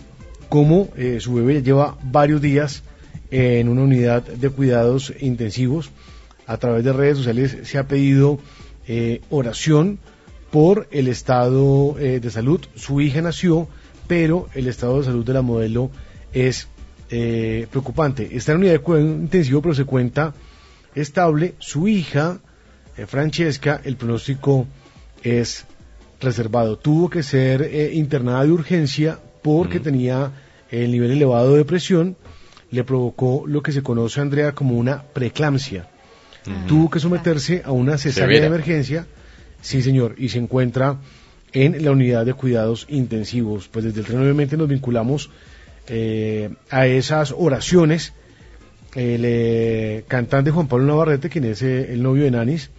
como eh, su bebé. Lleva varios días en una unidad de cuidados intensivos. A través de redes sociales se ha pedido eh, oración por el estado eh, de salud. Su hija nació, pero el estado de salud de la modelo es preocupante. Está en unidad de cuidado intensivo, pero se cuenta estable. Su hija, Francesca, el pronóstico es reservado. Tuvo que ser internada de urgencia porque tenía el nivel elevado de presión. Le provocó lo que se conoce, Andrea, como una preeclampsia. Tuvo que someterse a una cesárea de emergencia. Sí, señor, y se encuentra en la unidad de cuidados intensivos. Pues desde el tren obviamente nos vinculamos eh, a esas oraciones. El eh, cantante Juan Pablo Navarrete, quien es eh, el novio de Nanis,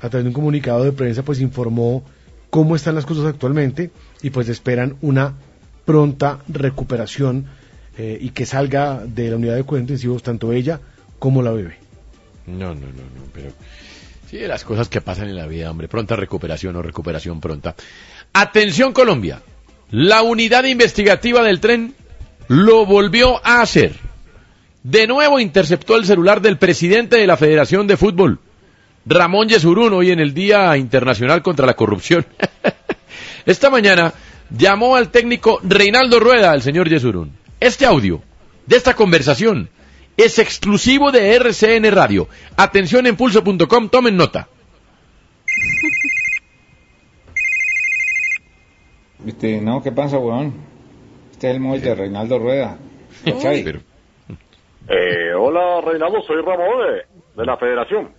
a través de un comunicado de prensa, pues informó cómo están las cosas actualmente y pues esperan una pronta recuperación eh, y que salga de la unidad de cuidados intensivos tanto ella como la bebé. No, no, no, no, pero sí, de las cosas que pasan en la vida, hombre, pronta recuperación o recuperación pronta. Atención Colombia, la unidad investigativa del tren lo volvió a hacer. De nuevo interceptó el celular del presidente de la Federación de Fútbol, Ramón Yesurún, hoy en el Día Internacional contra la Corrupción. Esta mañana llamó al técnico Reinaldo Rueda, al señor Yesurún. Este audio de esta conversación es exclusivo de RCN Radio. Atención en pulso.com, tomen nota. Este, no, ¿qué pasa, weón? Este es el móvil de Reinaldo Rueda. ¿Cachai? Eh, hola Reinaldo, soy Ramón de, de la Federación.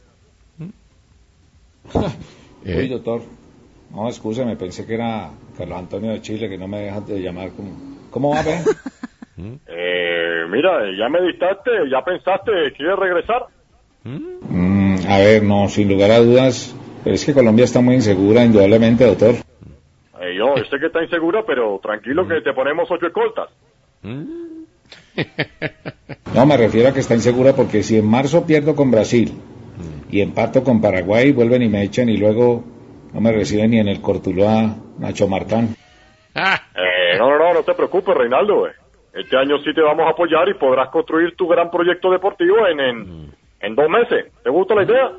Uy, doctor. No, excúseme, pensé que era Carlos Antonio de Chile, que no me dejas de llamar. como... ¿Cómo va, ve? Eh, mira, ya meditaste, ya pensaste, ¿quieres regresar? Mm, a ver, no, sin lugar a dudas, pero es que Colombia está muy insegura, indudablemente, doctor. Eh, yo sé que está insegura, pero tranquilo que te ponemos ocho escoltas. No, me refiero a que está insegura porque si en marzo pierdo con Brasil y empato con Paraguay, vuelven y me echan y luego no me reciben ni en el Cortuluá Nacho Martán. Eh, no, no, no, no te preocupes, Reinaldo. eh. este año sí te vamos a apoyar y podrás construir tu gran proyecto deportivo en, en, en dos meses. ¿Te gusta la idea?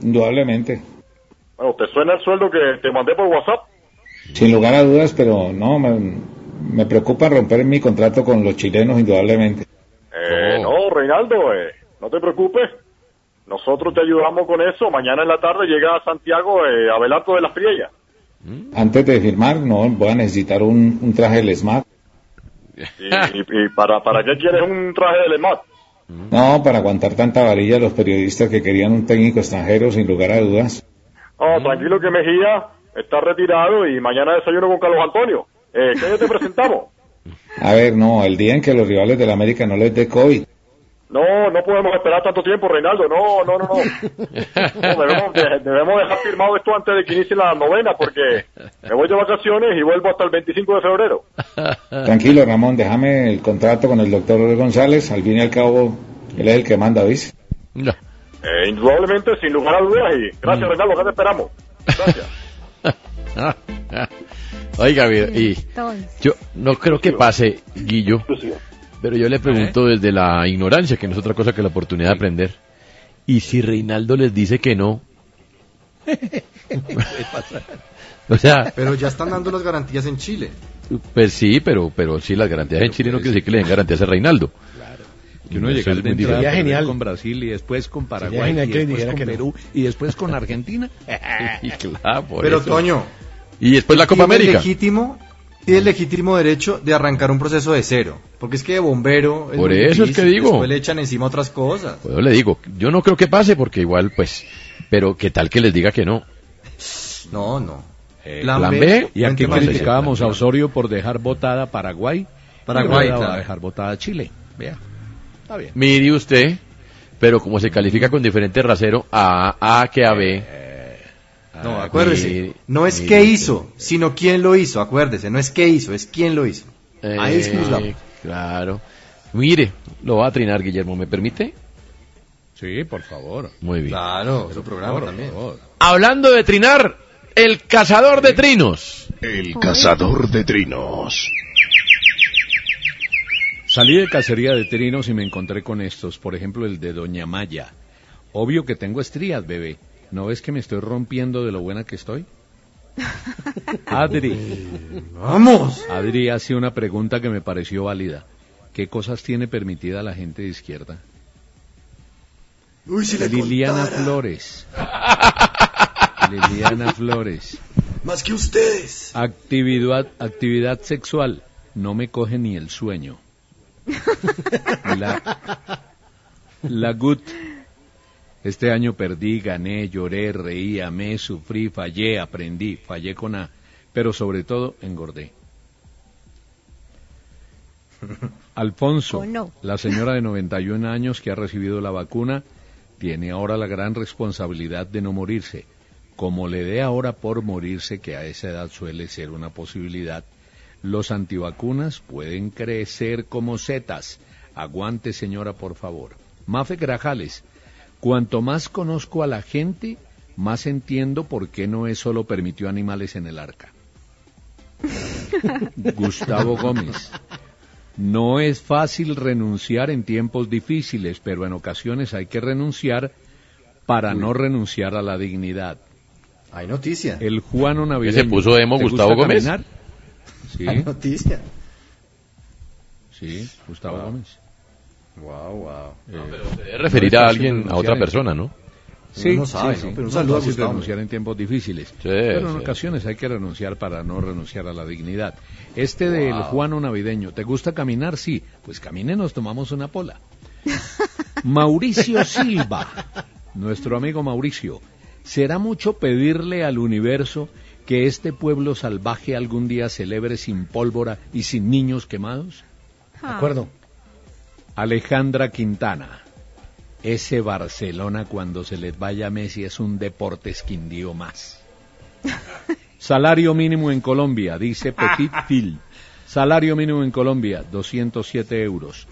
Indudablemente. Bueno, ¿te suena el sueldo que te mandé por WhatsApp? Sin lugar a dudas, pero no, me, me preocupa romper mi contrato con los chilenos, indudablemente. Eh, no, Reinaldo, eh, no te preocupes. Nosotros te ayudamos con eso. Mañana en la tarde llega a Santiago eh, Abelardo de las Priellas. Antes de firmar, no, voy a necesitar un, un traje del SMAT. ¿Y, y- y para, para qué quieres un traje de LEMAT? No, para aguantar tanta varilla los periodistas que querían un técnico extranjero, sin lugar a dudas. Oh, tranquilo que Mejía está retirado y mañana desayuno con Carlos Antonio. Eh, ¿Qué te presentamos? A ver, no, el día en que los rivales del América no les dé COVID. No, no podemos esperar tanto tiempo, Reinaldo. No, no, no, no. No, debemos, de- debemos dejar firmado esto antes de que inicie la novena porque me voy de vacaciones y vuelvo hasta el 25 de febrero. Tranquilo, Ramón, déjame el contrato con el doctor González. Al fin y al cabo, él es el que manda, ¿viste? Eh, indudablemente, sin lugar a dudas. Y gracias, Reinaldo, acá te esperamos. Gracias. Oiga, y yo no creo que pase, Guillo, pero yo le pregunto desde la ignorancia, que no es otra cosa que la oportunidad de aprender. ¿Y si Reinaldo les dice que no? O sea, Pero ya están dando las garantías en Chile. pues sí, pero pero sí, las garantías en Chile no quiere decir que le den garantías a Reinaldo. Que uno Eso llega es de entrada primero con Brasil y después con Paraguay genial y que le después dijera con que no. Perú y después con Argentina. Y claro, por Pero eso. Toño, Y después la Copa América. legítimo, tiene el legítimo derecho de arrancar un proceso de cero. Porque es que de bombero. Por muy eso es difícil, que digo. Después le echan encima otras cosas. Pues yo le digo, yo no creo que pase porque igual, pues, pero qué tal que les diga que no. No, no. Eh, Plan B, Y aquí criticábamos a Osorio por dejar votada Paraguay. Paraguay, y claro. a dejar votada Chile. Vea. Está bien. Mire usted, pero como se califica con diferente rasero a A que a B. No, Ah, acuérdese. no es qué hizo, sino quién lo hizo. Acuérdese, no es qué hizo, es quién lo hizo. Ahí es Eh. Claro. Mire, lo va a trinar Guillermo, ¿me permite? Sí, por favor. Muy bien. Claro, su programa Por también. Hablando de trinar, el cazador de trinos. El cazador de trinos. Salí de cacería de trinos y me encontré con estos, por ejemplo el de Doña Maya. Obvio que tengo estrías, bebé. ¿No ves que me estoy rompiendo de lo buena que estoy? Adri. Vamos. Adri hace una pregunta que me pareció válida. ¿Qué cosas tiene permitida la gente de izquierda? Uy, si le Liliana contara. Flores. Liliana Flores. Más que ustedes. Actividad, actividad sexual. No me coge ni el sueño. La, la GUT. Este año perdí, gané, lloré, reí, amé, sufrí, fallé, aprendí, fallé con A, pero sobre todo engordé. Alfonso, Oh, no. la señora de 91 años que ha recibido la vacuna, tiene ahora la gran responsabilidad de no morirse. Como le dé ahora por morirse, que a esa edad suele ser una posibilidad, los antivacunas pueden crecer como setas. Aguante, señora, por favor. Mafe Grajales, cuanto más conozco a la gente, más entiendo por qué Noé solo permitió animales en el arca. Gustavo Gómez. No es fácil renunciar en tiempos difíciles, pero en ocasiones hay que renunciar para no renunciar a la dignidad. Hay noticia. El Juano ¿Que Navideño. se puso emo ¿Te Gustavo gusta Gómez? caminar? Sí, Hay noticia. sí, Gustavo Gómez. Wow, wow. Se debe referir a alguien, a otra persona, ¿no? Sí, Uno no sabe, sí, ¿no? sí. Pero un No saludo renunciar en tiempos difíciles. Sí, pero en sí. ocasiones hay que renunciar para no renunciar a la dignidad. Este del Wow. Juano Navideño, ¿te gusta caminar? Sí. Pues camine, nos tomamos una pola. Mauricio Silva, nuestro amigo Mauricio, ¿será mucho pedirle al universo que este pueblo salvaje algún día celebre sin pólvora y sin niños quemados? De acuerdo. Alejandra Quintana. Ese Barcelona cuando se les vaya Messi es un deporte esquindío más. Salario mínimo en Colombia, dice Petit Phil. Salario mínimo en Colombia, 207 euros.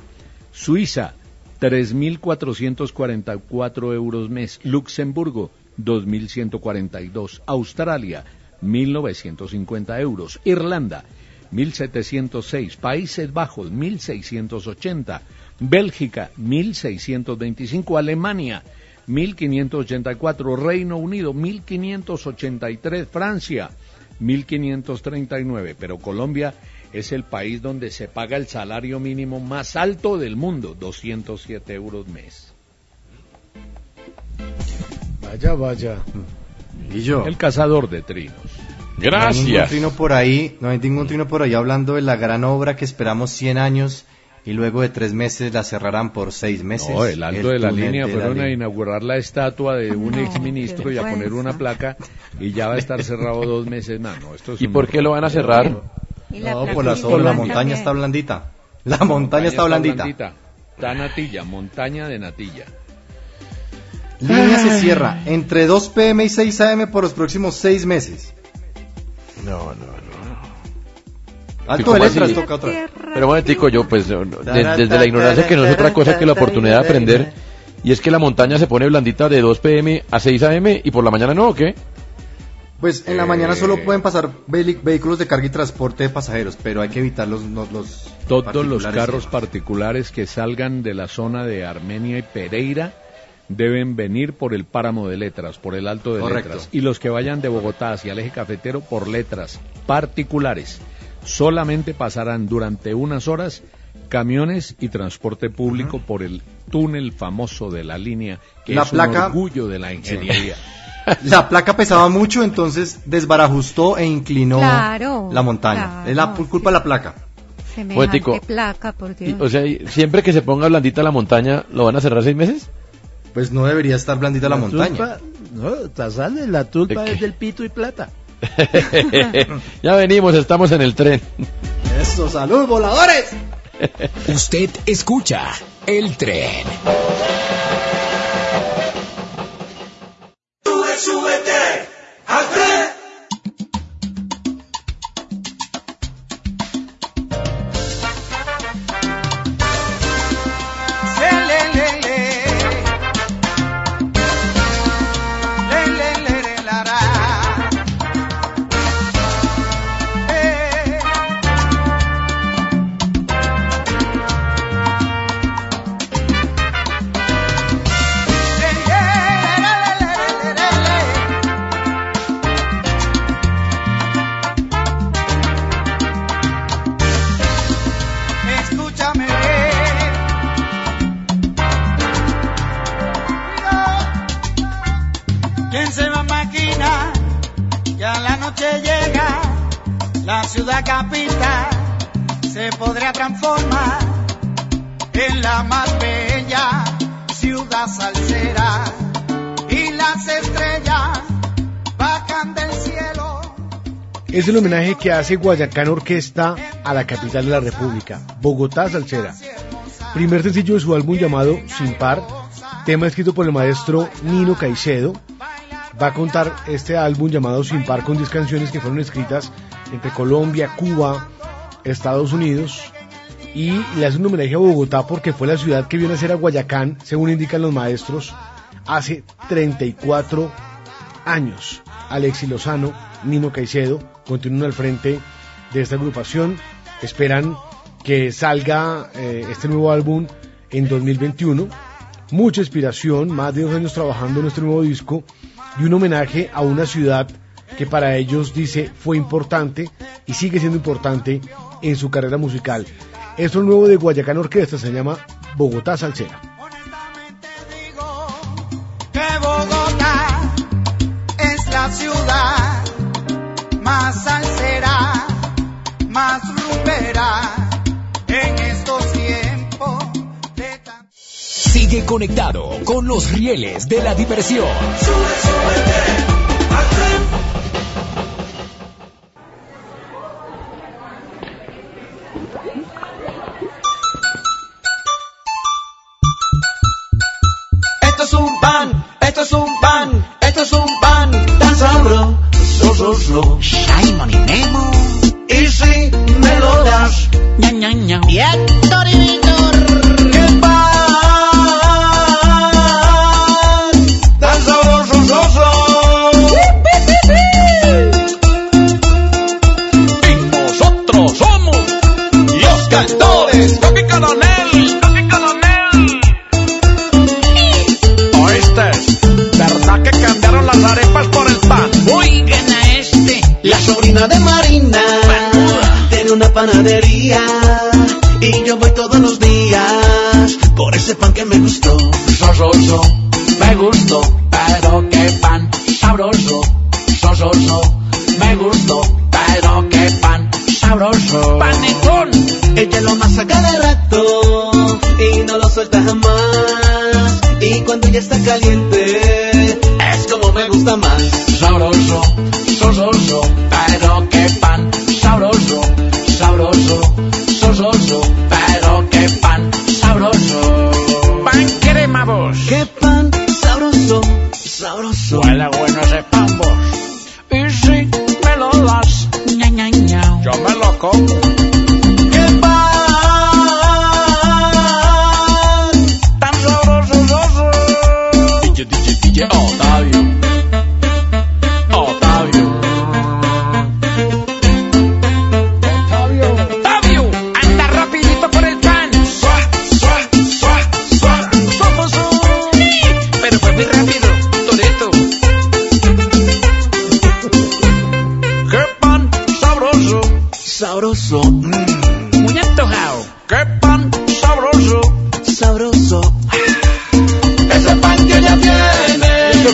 Suiza, 3.444 euros mes. Luxemburgo, 2.142. Australia, 1.950 euros. Irlanda, 1706, Países Bajos 1680, Bélgica 1625, Alemania 1584, Reino Unido 1583, Francia 1539, pero Colombia es el país donde se paga el salario mínimo más alto del mundo, 207 euros mes. Vaya, vaya. Y yo. El cazador de trinos. No hay ningún trino por ahí, no hay ningún trino por ahí hablando de la gran obra que esperamos 100 años y luego de tres meses la cerrarán por seis meses. No, el alto de la línea la fueron a inaugurar la estatua de un No, exministro y a poner una placa y ya va a estar cerrado dos meses más. No, esto es ¿Y un por qué lo van a cerrar? No, por la, individual la montaña también. está blandita. La montaña está blandita. Está Natilla, montaña de Natilla. Línea se cierra entre 2 pm y 6 am por los próximos seis meses. No, no, no. Alto ¿Cómo de letras así? toca otra. Pero un momentico, yo pues de- desde la ignorancia que no es otra cosa que la oportunidad de aprender y es que la montaña se pone blandita de 2 pm a 6 am y por la mañana no, ¿o qué? Pues en la mañana Eh. solo pueden pasar vehículos de carga y transporte de pasajeros, pero hay que evitar los, los, los Todos los carros particulares que salgan de la zona de Armenia y Pereira deben venir por el páramo de letras, por el alto de Correcto. letras. Y los que vayan de Bogotá hacia el eje cafetero por letras particulares. Solamente pasarán durante unas horas camiones y transporte público por el túnel famoso de la línea, que La es placa- un orgullo de la ingeniería. La placa pesaba mucho, entonces desbarajustó e inclinó Claro, la montaña. claro, es la culpa de la placa. Semejante placa, por Dios. Y, o sea, siempre que se ponga blandita la montaña, ¿lo van a cerrar seis meses? Pues no debería estar blandita la, montaña. tulpa- no, la tulpa es del pito y plata. ya venimos, estamos en el tren. Eso, salud, voladores. Usted escucha el tren. Sube, súbete al tren. Es el homenaje que hace Guayacán Orquesta a la capital de la República, Bogotá Salsera. Primer sencillo de su álbum llamado Sin Par, tema escrito por el maestro Nino Caicedo. Va a contar este álbum llamado Sin Par con 10 canciones que fueron escritas entre Colombia, Cuba, Estados Unidos. Y le hace un homenaje a Bogotá porque fue la ciudad que vio nacer a Guayacán, según indican los maestros, hace 34 años. Alexi Lozano, Nino Caicedo continúan al frente de esta agrupación. Esperan que salga eh, este nuevo álbum en 2021. Mucha inspiración, más de dos años trabajando en este nuevo disco y un homenaje a una ciudad que para ellos dice fue importante y sigue siendo importante en su carrera musical. Esto es nuevo de Guayacán Orquesta, se llama Bogotá Salsera. que Bogotá es la ciudad más salsera, más rumbera en estos tiempos. Sigue conectado con los rieles de la diversión.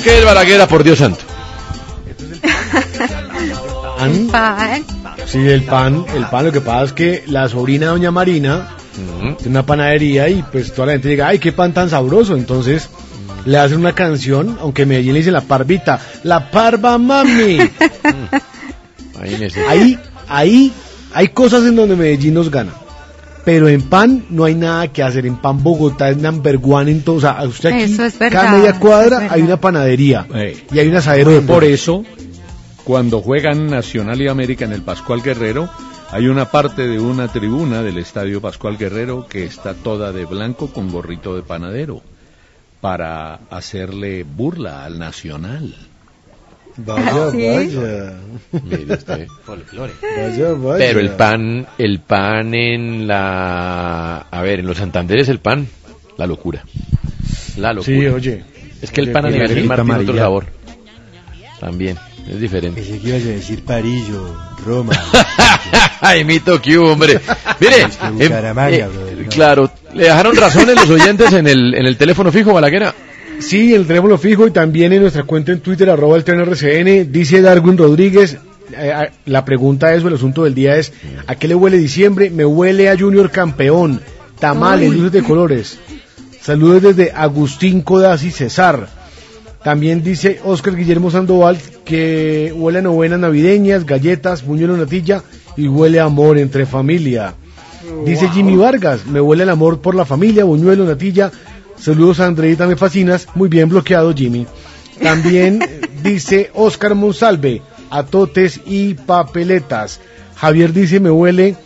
Tiene. ¿Esto qué es, Balaguera, por Dios santo? Pan. Pan. Sí, el pan, el pan, lo que pasa es que la sobrina de doña Marina tiene una panadería y pues toda la gente diga, ay, qué pan tan sabroso, entonces le hacen una canción, aunque en Medellín le dicen la parvita, la parva mami. Ahí, ahí, hay cosas en donde Medellín nos gana. Pero en pan no hay nada que hacer. En pan Bogotá es number one en todo. O sea, usted aquí, Eso es verdad, cada media es cuadra hay una panadería. Eh, Y hay un asadero de por eso, cuando juegan Nacional y América en el Pascual Guerrero, hay una parte de una tribuna del Estadio Pascual Guerrero que está toda de blanco con gorrito de panadero para hacerle burla al Nacional. Vaya, ¿Sí? vaya. Mire usted. Vaya, vaya. Pero el pan, el pan en la... A ver, en los Santanderes el pan, la locura. La locura. Sí, oye. Es que el pan a nivel arepita Martín otro amarilla. sabor. También, es diferente. Pensé que ibas a decir Parillo, Roma. Ay, mito que hubo, hombre. Mire, Es que em, Bucaramanga, eh, brother, no. claro, le dejaron razones los oyentes en el, en el teléfono fijo, Balaguera. Sí, el teléfono fijo y también en nuestra cuenta en Twitter, arroba el tren RCN, dice Darwin Rodríguez, eh, eh, la pregunta es, o el asunto del día es, ¿a qué le huele diciembre? Me huele a Junior campeón, tamales, Uy. luces de colores. Saludos desde Agustín Codazzi y Cesar. También dice Oscar Guillermo Sandoval que huele a novenas navideñas, galletas, buñuelo natilla y huele a amor entre familia. Dice Jimmy Vargas, me huele el amor por la familia, buñuelo, natilla. Saludos a Andreita, me fascinas. Muy bien bloqueado, Jimmy. También dice Oscar Monsalve, atotes y papeletas. Javier dice, me huele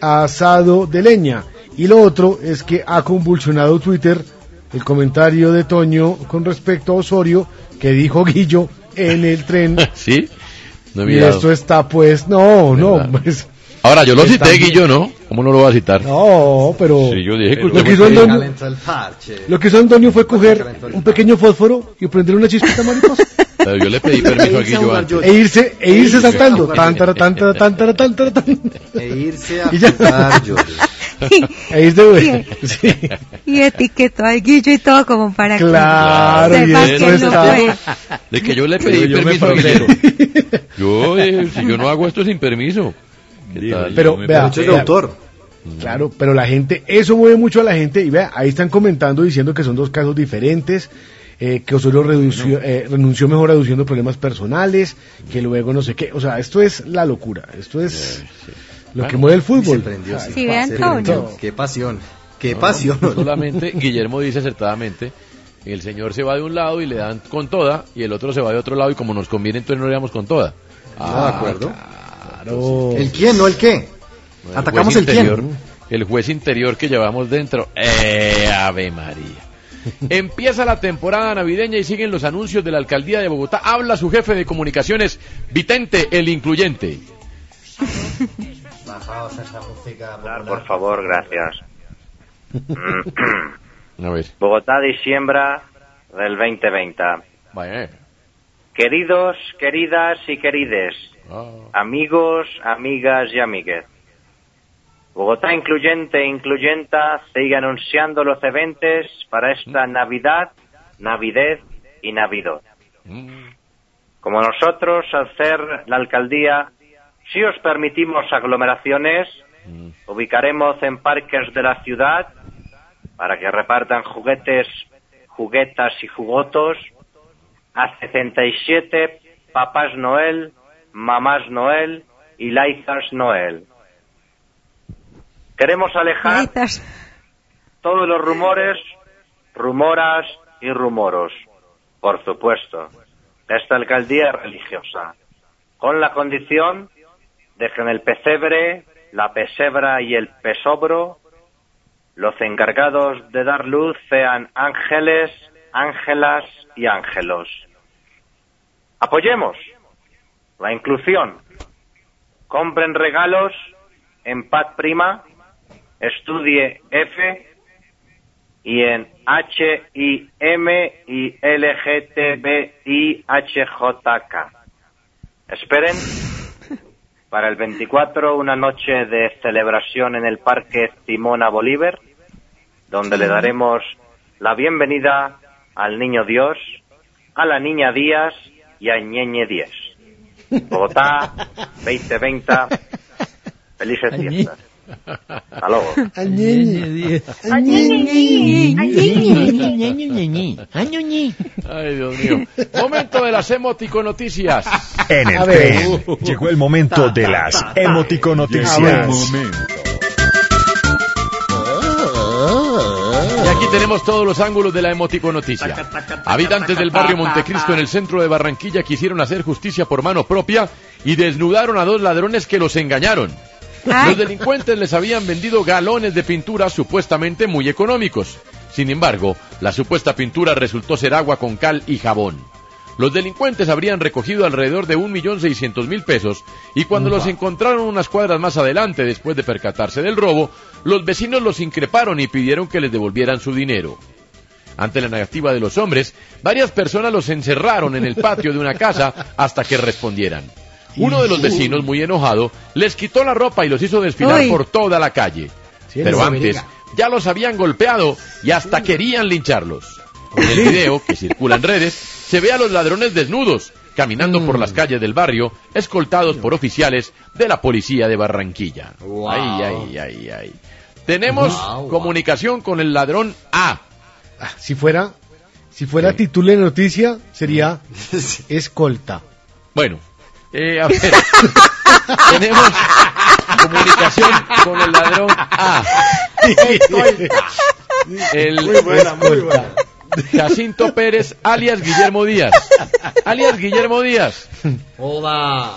a asado de leña. Y lo otro es que ha convulsionado Twitter el comentario de Toño con respecto a Osorio que dijo Guillo en el tren. ¿Sí? No y esto está pues, no, no, pues, Ahora, yo lo cité. Guillo, ¿no? ¿Cómo no lo va a citar? no, pero Sí, yo dije que lo usted que hizo Antonio, lo que hizo Antonio fue coger un pequeño fósforo y prender una chispita mariposa Pero yo le pedí permiso a Guillo antes. e irse e irse saltando tan tan tan tan tan. E irse a Y jugar, yo. e irse sí. Y etiquetó al Guillo y todo como para Claro, que y sepas esto que no fue. De que yo le pedí Yo permiso a. Guillermo. Yo, eh, si yo no hago esto sin permiso. ¿Qué tal? Pero vea, de autor. Claro, pero la gente, eso mueve mucho a la gente y vea, ahí están comentando diciendo que son dos casos diferentes, eh, que Osorio redució, eh, renunció mejor reduciendo problemas personales, que luego no sé qué, o sea, esto es la locura, esto es lo que mueve el Se fútbol. prendió, sí. Sí, vean Se prendió. Qué pasión. Qué No, pasión. Solamente Guillermo dice acertadamente, el señor se va de un lado y le dan con toda, y el otro se va de otro lado y como nos conviene entonces no le damos con toda. Ah, de acuerdo. Claro. ¿El quién, no el qué? El Atacamos juez el quién. interior, El juez interior que llevamos dentro. ¡Eh, Ave María! Empieza la temporada navideña y siguen los anuncios de la alcaldía de Bogotá. Habla su jefe de comunicaciones, Vitente el Incluyente. Bajaos esa música por favor, gracias. A ver. Bogotá, diciembre del 2020. Vaya, eh. Queridos, queridas y querides, Ah. amigos, amigas y amigues. Bogotá Incluyente e Incluyenta sigue anunciando los eventos para esta Navidad, Navidez y Navidad. Como nosotros, al ser la alcaldía, si os permitimos aglomeraciones, ubicaremos en parques de la ciudad para que repartan juguetes, juguetas y jugotos a 67 papás Noel, mamás Noel y laizas Noel. Queremos alejar todos los rumores, rumoras y rumoros, por supuesto, de esta alcaldía religiosa, con la condición de que en el pesebre, la pesebra y el pesobro, los encargados de dar luz sean ángeles, ángelas y ángelos. Apoyemos la inclusión. Compren regalos en Pad Prima, estudie F y en H I M y L G T B I H J K. Esperen para el 24 una noche de celebración en el Parque Simona Bolívar, donde le daremos la bienvenida al Niño Dios, a la Niña Díaz y a Ñeñe Díaz. Bogotá 2020. Felices fiestas. Hasta luego. Ay, Dios mío. Momento de las emoticonoticias. En el A ver. tren llegó el momento de las emoticonoticias. Y aquí tenemos todos los ángulos de la emoticonoticia. Habitantes del barrio Montecristo en el centro de Barranquilla quisieron hacer justicia por mano propia y desnudaron a dos ladrones que los engañaron. Los delincuentes les habían vendido galones de pintura supuestamente muy económicos. Sin embargo, la supuesta pintura resultó ser agua con cal y jabón. Los delincuentes habrían recogido alrededor de 1.600.000 pesos y cuando los encontraron unas cuadras más adelante después de percatarse del robo, los vecinos los increparon y pidieron que les devolvieran su dinero. Ante la negativa de los hombres, varias personas los encerraron en el patio de una casa hasta que respondieran. Uno de los vecinos, muy enojado, les quitó la ropa y los hizo desfilar Uy. por toda la calle. Sí, Pero antes, ya los habían golpeado y hasta querían lincharlos. En el video, que circula en redes, se ve a los ladrones desnudos, caminando por las calles del barrio, escoltados por oficiales de la policía de Barranquilla. Ay, ay, ay, ay. Tenemos Wow. comunicación con el ladrón A. Si fuera, si fuera título de noticia, sería escolta. Bueno, eh, a ver. Tenemos comunicación con el ladrón A. El Muy buena, muy buena. Jacinto Pérez, alias Guillermo Díaz. Alias Guillermo Díaz. Hola.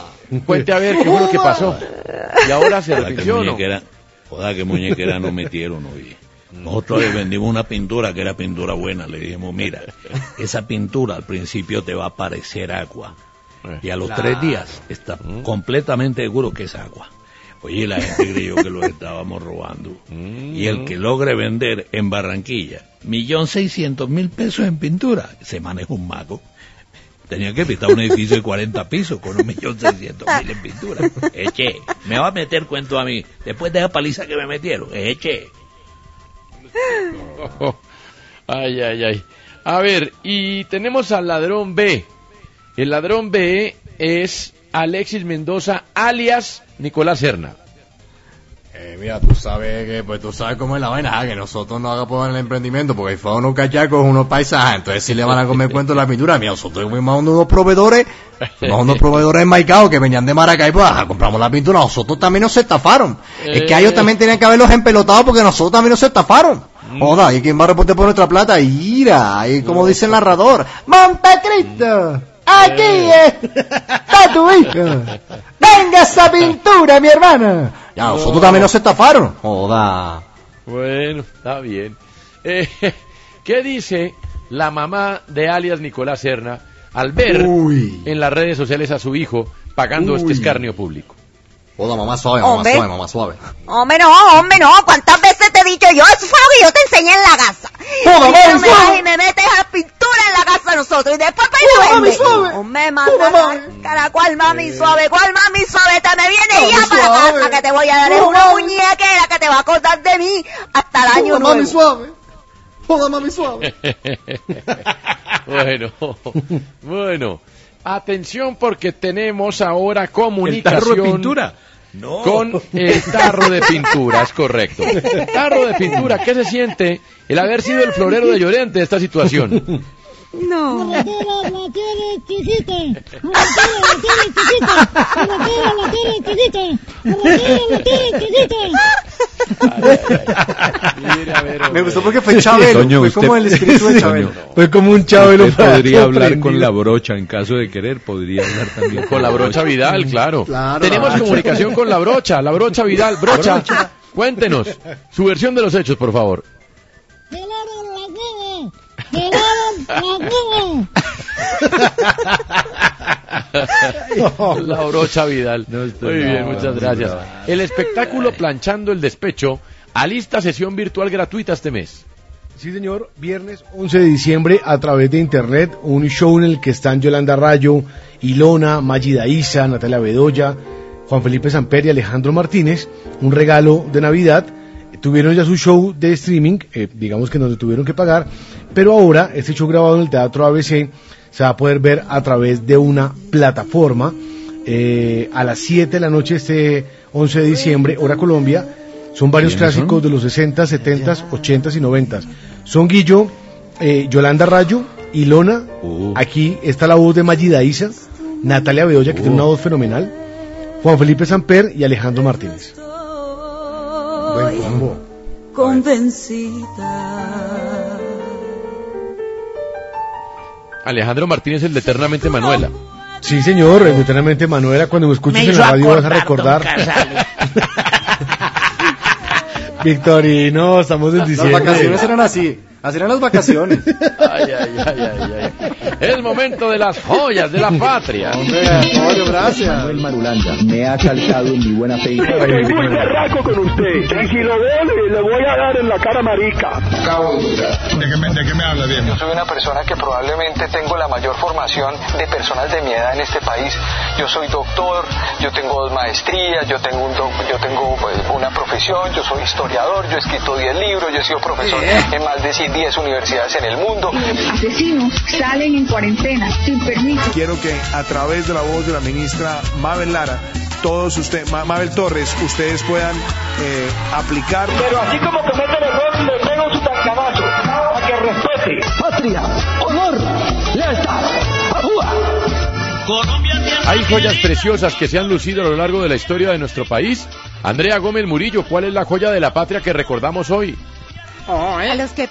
Cuente a ver qué fue lo que pasó. Y ahora se Joda, que repitió, ¿no? joda, que muñequera nos metieron hoy. Nosotros le vendimos una pintura que era pintura buena. Le dijimos, mira, esa pintura al principio te va a parecer agua. Y a los Claro. tres días está completamente seguro que es agua. Oye, la gente creyó que lo estábamos robando. Y el que logre vender en Barranquilla millón seiscientos mil pesos en pintura, se maneja un mago. Tenía que pintar un edificio de 40 pisos con un millón seiscientos mil en pintura. Eche, me va a meter cuento a mí. Después de esa paliza que me metieron. Eche. Ay, ay, ay. A ver, y tenemos al ladrón B. El ladrón B es Alexis Mendoza, alias Nicolás Serna. Eh, mira, tú sabes que, pues tú sabes cómo es la vaina, ah, que nosotros no hagamos el emprendimiento, porque hay fue unos cachacos, unos paisajes, entonces si le van a comer cuento la pintura, mira, nosotros fuimos unos proveedores, fuimos unos proveedores enmaicados que venían de Maracay, pues, compramos la pintura, nosotros también nos estafaron. Es que ellos también tenían que haberlos empelotado porque nosotros también nos estafaron. Joda, ¿y quién va a reportar por nuestra plata? Ira, y como dice el narrador, Montecristo, aquí está tu hijo. Venga esa pintura, mi hermana. Ya, nosotros también nos estafaron. Joda. Bueno, está bien. Eh, ¿Qué dice la mamá de alias Nicolás Serna al ver en las redes sociales a su hijo pagando este escarnio público? Joda, mamá suave, mamá Hombre. suave, mamá suave. Hombre, no, hombre, no. ¿Cuántas veces te he dicho yo? Eso fue lo que yo te enseñé en la casa. Joda, Y mami, tú me vas y me metes a pintura en la casa de nosotros y después para a mami, suave. Hombre, manda cara, ¿cuál mami suave? ¿Cuál mami suave? Te me viene Mami, ya para suave. casa que te voy a dar es una mami. muñequera que te va a acordar de mí hasta el año Joda, nuevo. mami suave. Joda, mami suave. bueno, bueno. Atención porque tenemos ahora El comunicación. tarro de pintura. No. Con el tarro de pintura, es correcto. Tarro de pintura, ¿qué se siente el haber sido el florero de Llorente de esta situación? No. La tiene chiquita. La tiene, la tiene chiquita. La tiene, la tiene chiquita. La tiene, la tiene chiquita. Me gustó porque fue Chabelo, Toño, fue usted- como el espíritu de Chabelo. Fue como un chabelo. Usted podría hablar con la brocha en caso de querer, podría hablar también Con la brocha Vidal, claro. Claro, Tenemos la brocha. comunicación con la brocha, la brocha Vidal. Brocha, cuéntenos su versión de los hechos, por favor. la brocha Vidal. Muy bien, muchas gracias. El espectáculo Planchando el Despecho alista sesión virtual gratuita este mes. Sí, señor. Viernes 11 de diciembre a través de internet, un show en el que están Yolanda Rayo, Ilona, Magida Isa, Natalia Bedoya, Juan Felipe Samper y Alejandro Martínez. Un regalo de Navidad. Tuvieron ya su show de streaming, eh, digamos que nos lo tuvieron que pagar, pero ahora este show grabado en el Teatro ABC se va a poder ver a través de una plataforma eh, a las 7 de la noche este 11 de diciembre, hora Colombia. Son varios clásicos de los 60, 70, 80 y 90. Son Guillo, eh, Yolanda Rayo, Ilona. Aquí está la voz de Magida Isa, Natalia Bedoya, que tiene una voz fenomenal. Juan Felipe Samper y Alejandro Martínez. Buen combo. convencida. Alejandro Martínez, el de Eternamente Manuela. Sí, señor, eternamente Manuela, cuando me escuches Me en la radio vas a recordar. Victorino, estamos en Las diciembre. vacaciones eran así. Así eran las vacaciones. Ay, ay, ay, ay, ay. Es momento de las joyas de la patria. Hombre, Antonio, gracias. Manuel Marulanda me ha calcado en mi buena fe. Estoy muy berraco con usted. Y si lo veo, le, le voy a dar en la cara marica. ¿De qué me, de qué me habla, bien? Yo soy una persona que probablemente tengo la mayor formación de personas de mi edad en este país. Yo soy doctor, yo tengo dos maestrías, yo tengo, un doc- yo tengo pues, una profesión, yo soy historiador, yo he escrito 10 libros, yo he sido profesor en más de 10 universidades en el mundo. Asesinos salen en cuarentena sin permiso. Quiero que a través de la voz de la ministra Mabel Lara, todos ustedes, Mabel Torres, ustedes puedan eh, aplicar. Pero así como comete el error, le pego su tancanazo. A que respete. Patria, honor, lealtad. ¡Ajúa! Hay joyas preciosas que se han lucido a lo largo de la historia de nuestro país. Andrea Gómez Murillo, ¿cuál es la joya de la patria que recordamos hoy? A los que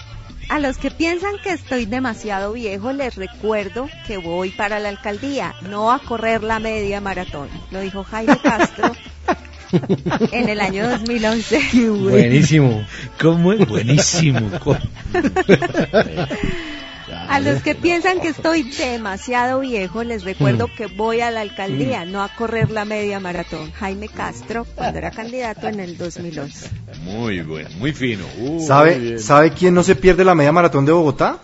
a los que piensan que estoy demasiado viejo les recuerdo que voy para la alcaldía, no a correr la media maratón. Lo dijo Jaime Castro en el año 2011. Buenísimo. ¿Cómo es? Buenísimo. A los que piensan que estoy demasiado viejo les recuerdo que voy a la alcaldía, no a correr la media maratón. Jaime Castro cuando era candidato en el 2011. Muy bueno, muy fino. Uh, ¿Sabe. ¿Sabe quién no se pierde la media maratón de Bogotá?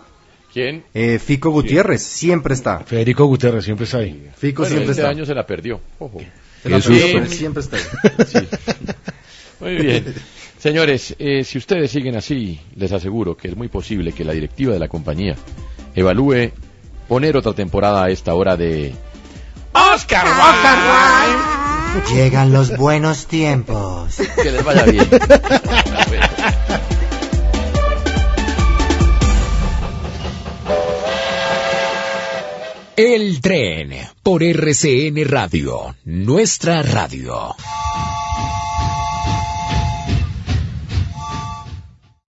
¿Quién? Eh, Fico Gutiérrez, siempre está. Federico Gutiérrez siempre está ahí. Fico Bueno, siempre este está. año se la perdió. Ojo. Se la perdió, pero siempre está ahí. Muy bien. Señores, eh, si ustedes siguen así, les aseguro que es muy posible que la directiva de la compañía evalúe poner otra temporada a esta hora de Oscar Wilde. Llegan los buenos tiempos. Que les vaya bien. El tren por RCN Radio, nuestra radio.